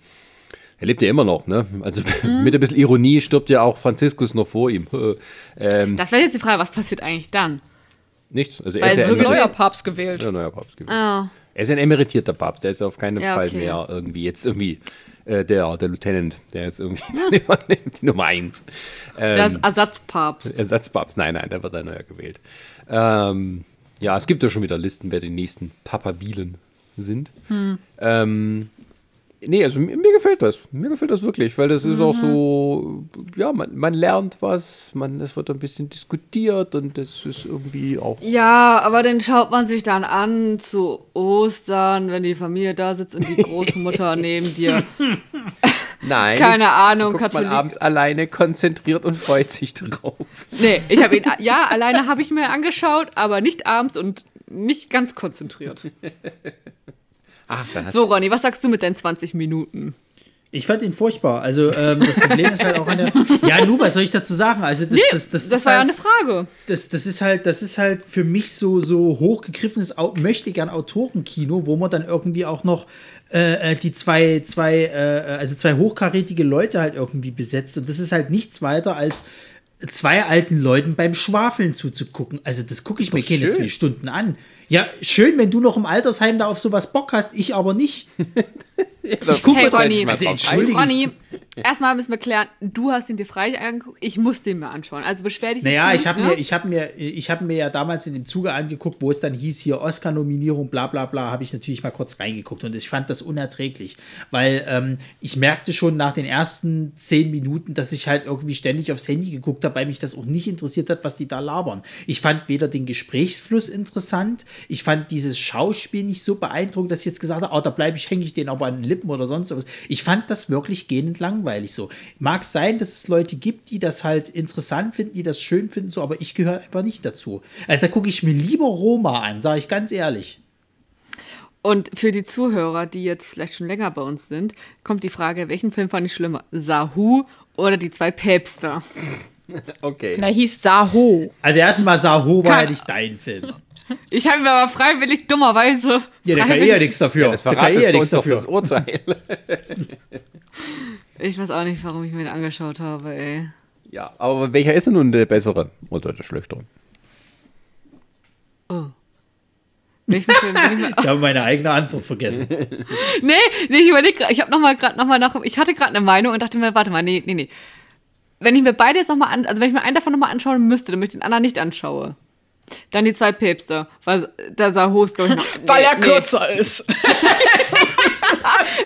er lebt ja immer noch, ne? Also mit ein bisschen Ironie stirbt ja auch Franziskus noch vor ihm. ähm, Das wäre jetzt die Frage, was passiert eigentlich dann? nichts. Also Weil er ist so ja Neuer Papst gewählt. ja, neuer Papst gewesen. Ah, Er ist ein emeritierter Papst, der ist auf keinen Ja, Fall okay. mehr irgendwie jetzt irgendwie äh, der, der Lieutenant, der jetzt irgendwie übernimmt, die Nummer eins. der Ähm, ist Ersatzpapst. Ersatzpapst, nein, nein, der wird ein neuer gewählt. Ähm, ja, es gibt ja schon wieder Listen, wer die nächsten Papabilen sind. Hm. Ähm, nee, also mir, mir gefällt das. Mir gefällt das wirklich, weil das ist auch Mhm. so, ja, man, man lernt was, man, es wird ein bisschen diskutiert und das ist irgendwie auch Ja, aber den schaut man sich dann an zu Ostern, wenn die Familie da sitzt und die Großmutter neben dir. Nein. Keine Ahnung, guckt man Katholik. abends alleine konzentriert und freut sich drauf. Nee, ich habe ihn, ja, alleine habe ich mir angeschaut, aber nicht abends und nicht ganz konzentriert. Ah, So, Ronny, was sagst du mit deinen 20 Minuten? Ich fand ihn furchtbar. Also ähm, das Problem ist halt auch an der. Ja, nu, was soll ich dazu sagen? Also das, das, das, Das ist war ja halt, eine Frage. das, das ist halt, das ist halt für mich so so hochgegriffenes möchte gern Autorenkino, wo man dann irgendwie auch noch äh, äh, die zwei zwei äh, also zwei hochkarätige Leute halt irgendwie besetzt und das ist halt nichts weiter als zwei alten Leuten beim Schwafeln zuzugucken. Also das gucke ich mir keine schön. zwei Stunden an. Ja, schön, wenn du noch im Altersheim da auf sowas Bock hast, ich aber nicht. ich guck Hey, Ronny. nicht mal Also. Ronny, erstmal müssen wir klären, du hast ihn dir freilich angeguckt, ich muss den mir anschauen. Also beschwer dich Naja, jetzt ich habe nicht, mir, ne? ich habe mir, ich habe mir ja damals in dem Zuge angeguckt, wo es dann hieß hier Oscar-Nominierung, bla bla bla, habe ich natürlich mal kurz reingeguckt und ich fand das unerträglich, weil ähm, ich merkte schon nach den ersten zehn Minuten, dass ich halt irgendwie ständig aufs Handy geguckt habe, weil mich das auch nicht interessiert hat, was die da labern. Ich fand weder den Gesprächsfluss interessant, ich fand dieses Schauspiel nicht so beeindruckend, dass ich jetzt gesagt habe, oh, da bleibe ich, hänge ich den aber an den Lippen oder sonst was. Ich fand das wirklich gähnend langweilig so. Mag sein, dass es Leute gibt, die das halt interessant finden, die das schön finden, so, aber ich gehöre einfach nicht dazu. Also da gucke ich mir lieber Roma an, sage ich ganz ehrlich. Und für die Zuhörer, die jetzt vielleicht schon länger bei uns sind, kommt die Frage, welchen Film fand ich schlimmer? Sahu oder die zwei Päpste? Okay. Na, hieß Saho. Also erstmal Saho war Kann- ja nicht dein Film. Ich habe mir aber freiwillig, dummerweise, Ja, der kann eh ja nichts dafür. Das der kann eh ja nichts doch das dafür. Urteil. ich weiß auch nicht, warum ich mir den angeschaut habe, ey. Ja, aber welcher ist denn nun der bessere oder der schlechtere? Welchen Film bin ich mir Ich habe meine eigene Antwort vergessen. Nee, nee, ich überlege gerade, ich habe noch mal gerade noch mal nach, ich hatte gerade eine Meinung und dachte mir, warte mal, nee, nee, nee. Wenn ich mir beide jetzt noch mal an, also wenn ich mir einen davon noch mal anschauen müsste, damit ich den anderen nicht anschaue. Dann die zwei Päpste, weil da sah Host, glaube ich, noch. Weil nee, er kürzer ist. Nee,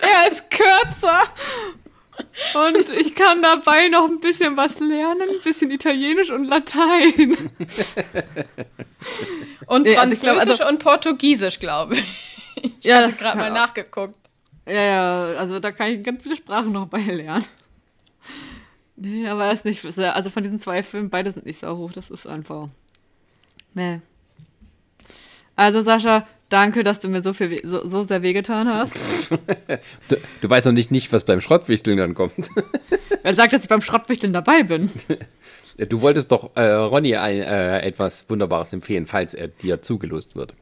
er ist kürzer. Und ich kann dabei noch ein bisschen was lernen, ein bisschen Italienisch und Latein. Und Nee, also ich glaub, Französisch also- und Portugiesisch, glaube ich. Ich Ja, habe das gerade mal auch. nachgeguckt. Ja, ja, also da kann ich ganz viele Sprachen noch bei lernen. Nee, aber das ist nicht, also von diesen zwei Filmen, beide sind nicht so hoch, das ist einfach. Nee. Also Sascha, danke, dass du mir so viel so, so sehr wehgetan hast. Du, du weißt noch nicht, nicht, was beim Schrottwichteln dann kommt. Wer sagt, dass ich beim Schrottwichteln dabei bin? Du wolltest doch äh, Ronny ein, äh, etwas Wunderbares empfehlen, falls er dir zugelost wird.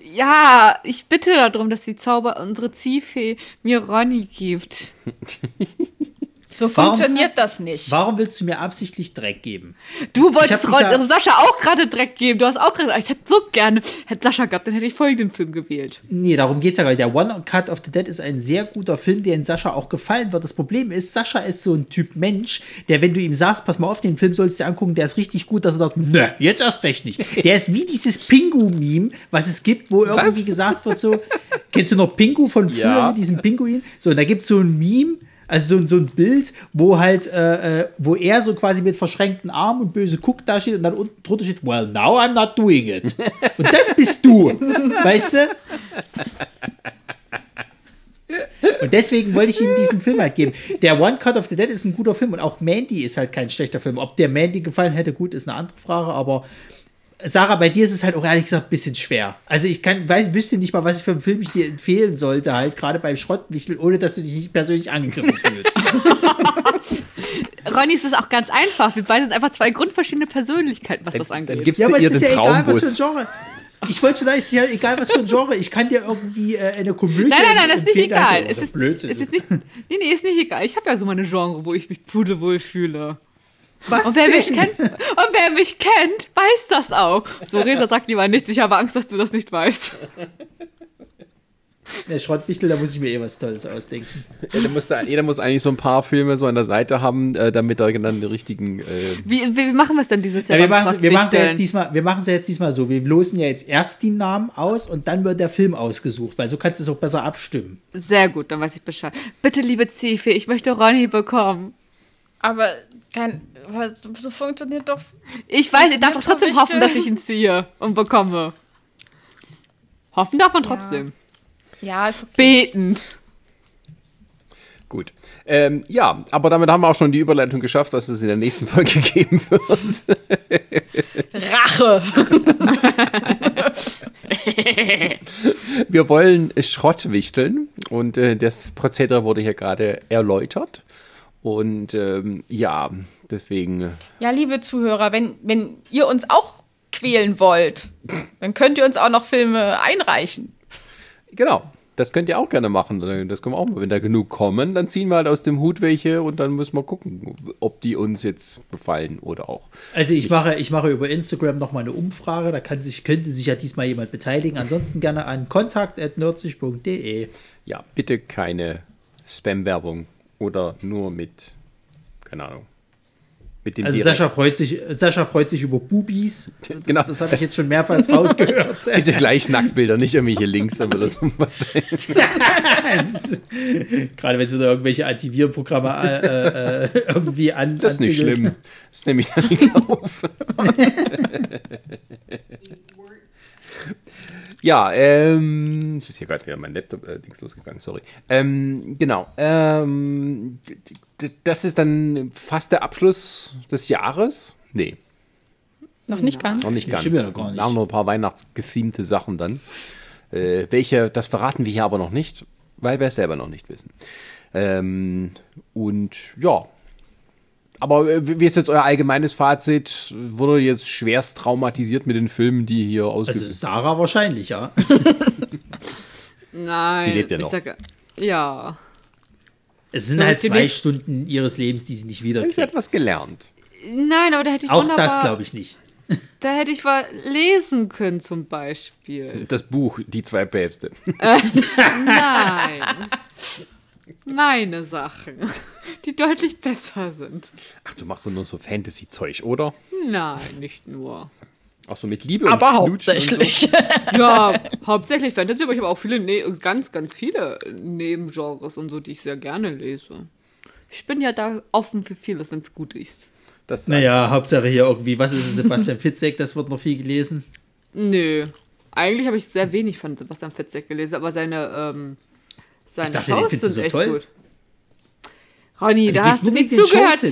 Ja, ich bitte darum, dass die Zauber unsere Ziehfee mir Ronny gibt. So Warum- funktioniert das nicht. Warum willst du mir absichtlich Dreck geben? Du wolltest ja- Sascha auch gerade Dreck geben. Du hast auch gerade. Ich hätte so gerne. Hätte Sascha gehabt, dann hätte ich folgenden Film gewählt. Nee, darum geht's ja gar nicht. Der One Cut of the Dead ist ein sehr guter Film, der in Sascha auch gefallen wird. Das Problem ist, Sascha ist so ein Typ Mensch, der, wenn du ihm sagst, pass mal auf, den Film sollst du dir angucken, der ist richtig gut, dass er sagt, nö, jetzt erst recht nicht. Der ist wie dieses Pingu-Meme, was es gibt, wo irgendwie gesagt wird, so, kennst du noch Pingu von früher, Ja. diesen Pinguin? So, und da gibt's so ein Meme, also so, so ein Bild, wo halt, äh, äh, wo er so quasi mit verschränkten Armen und böse guckt da steht und dann unten drunter steht, well, now I'm not doing it. Und das bist du, weißt du? Und deswegen wollte ich ihm diesen Film halt geben. Der One Cut of the Dead ist ein guter Film und auch Mandy ist halt kein schlechter Film. Ob der Mandy gefallen hätte, gut, ist eine andere Frage, aber Sarah, bei dir ist es halt auch ehrlich gesagt ein bisschen schwer. Also ich kann, weiß, wüsste nicht mal, was ich für einen Film ich dir empfehlen sollte, halt gerade beim Schrottwichtel, ohne dass du dich nicht persönlich angegriffen fühlst. Ronny ist es auch ganz einfach. Wir beide sind einfach zwei grundverschiedene Persönlichkeiten, was das Dann angeht. gibst ja, du aber ihr es ist den ja egal, was für ein Traumbus. Genre. Ich wollte schon sagen, es ist ja egal, was für ein Genre. Ich kann dir irgendwie äh, eine Komödie Nein, nein, nein, das ist nicht da egal. ja- Es ist, Blödsinn. es ist nicht, nee, nee, ist nicht egal. Ich habe ja so meine Genre, wo ich mich pudelwohl fühle. Was Und wer, mich kennt, und wer mich kennt, weiß das auch. So, Resa sagt lieber nichts. Ich habe Angst, dass du das nicht weißt. Der Schrottwichtel, da muss ich mir eh was Tolles ausdenken. Jeder muss, da, jeder muss eigentlich so ein paar Filme so an der Seite haben, äh, damit er dann die richtigen. Äh, Wie, wie machen wir es denn dieses Jahr? Ja, wir machen machen's ja jetzt diesmal, wir machen es ja jetzt diesmal so. Wir losen ja jetzt erst die Namen aus und dann wird der Film ausgesucht, weil so kannst du es auch besser abstimmen. Sehr gut, dann weiß ich Bescheid. Bitte, liebe Zifi, ich möchte Ronny bekommen. Aber kein, so funktioniert doch. Ich weiß, ich darf doch trotzdem hoffen, dass ich ihn ziehe und bekomme. Hoffen darf man trotzdem. Ja, ist okay. Beten. gut. Ähm, ja, aber damit haben wir auch schon die Überleitung geschafft, dass es in der nächsten Folge geben wird. Rache. Wir wollen Schrott wichteln und äh, das Prozedere wurde hier gerade erläutert. Und ähm, ja, deswegen. äh, Ja, liebe Zuhörer, wenn, wenn ihr uns auch quälen wollt, dann könnt ihr uns auch noch Filme einreichen. Genau, das könnt ihr auch gerne machen. Das können wir auch mal. Wenn da genug kommen, dann ziehen wir halt aus dem Hut welche und dann müssen wir gucken, ob die uns jetzt gefallen oder auch. Also ich mache, ich mache über Instagram nochmal eine Umfrage, da kann sich, könnte sich ja diesmal jemand beteiligen. Ansonsten gerne an kontakt.nerdzig.de. Ja, bitte keine Spam-Werbung oder nur mit, keine Ahnung, mit dem Also Direkt. Sascha freut sich, Sascha freut sich über Bubis. Das, Genau. das habe ich jetzt schon mehrfach rausgehört. Bitte gleich Nacktbilder, nicht irgendwelche Links oder so. Gerade wenn es wieder irgendwelche Antivirenprogramme äh, äh, irgendwie an. Das ist nicht schlimm. Das nehme ich dann nicht auf. Ja, ähm, jetzt ist hier gerade wieder mein Laptop äh, Dings losgegangen, sorry. Ähm, genau. Ähm, das ist dann fast der Abschluss des Jahres. Nee, Noch nicht ganz. noch nicht ganz. stimmt ja noch gar nicht. Wir haben noch ein paar weihnachtsgethemte Sachen dann. Äh, welche, das verraten wir hier aber noch nicht, weil wir es selber noch nicht wissen. Ähm, und ja. Aber äh, wie ist jetzt euer allgemeines Fazit? Wurde ihr jetzt schwerst traumatisiert mit den Filmen, die hier Also ausgesucht Sarah wahrscheinlich, ja. Nein. Sie lebt ja ich noch. Sag, ja. Es sind halt zwei natürlich. Stunden ihres Lebens, die sie nicht Sie wiederkriegt. hat was gelernt. Nein, aber da hätte ich Auch wunderbar, das glaube ich nicht. Da hätte ich was lesen können zum Beispiel. Das Buch, die zwei Päpste. Nein. Meine Sachen, die deutlich besser sind. Ach, du machst doch nur so Fantasy-Zeug, oder? Nein, nicht nur. Auch so mit Liebe Aber und Knutschen hauptsächlich. Ja, hauptsächlich Fantasy, aber ich habe auch viele, ne ganz, ganz viele Nebengenres und so, die ich sehr gerne lese. Ich bin ja da offen für vieles, wenn es gut ist. Und so. Das Naja, Hauptsache hier irgendwie, was ist es, Sebastian Fitzek, das wird noch viel gelesen. Nö. Eigentlich habe ich sehr wenig von Sebastian Fitzek gelesen, aber seine, ähm, seine Ich dachte, den Shows findest du sind so echt toll. gut. Ronny, da Du hast du nicht den zugehört.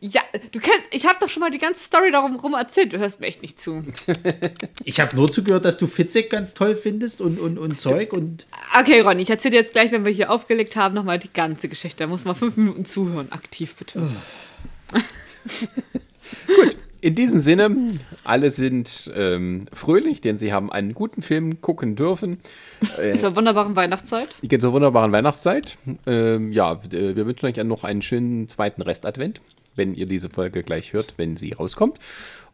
Ja, du kennst, ich habe doch schon mal die ganze Story darum rum erzählt. Du hörst mir echt nicht zu. Ich habe nur zugehört, dass du Fitzek ganz toll findest und, und, und Zeug und. Okay, Ronny, ich erzähle dir jetzt gleich, wenn wir hier aufgelegt haben, nochmal die ganze Geschichte. Da muss man fünf Minuten zuhören. Aktiv bitte. In diesem Sinne, alle sind ähm, fröhlich, denn sie haben einen guten Film gucken dürfen. Zur wunderbaren Weihnachtszeit. Zur wunderbaren Weihnachtszeit. Ähm, ja, äh, wir wünschen euch noch einen schönen zweiten Restadvent, wenn ihr diese Folge gleich hört, wenn sie rauskommt.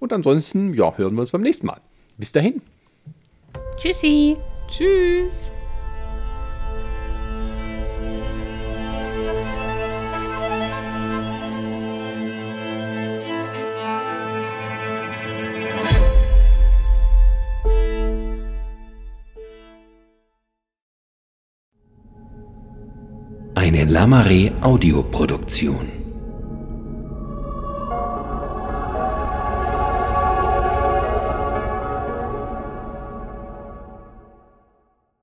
Und ansonsten, ja, hören wir uns beim nächsten Mal. Bis dahin. Tschüssi. Tschüss. Lamare Audioproduktion.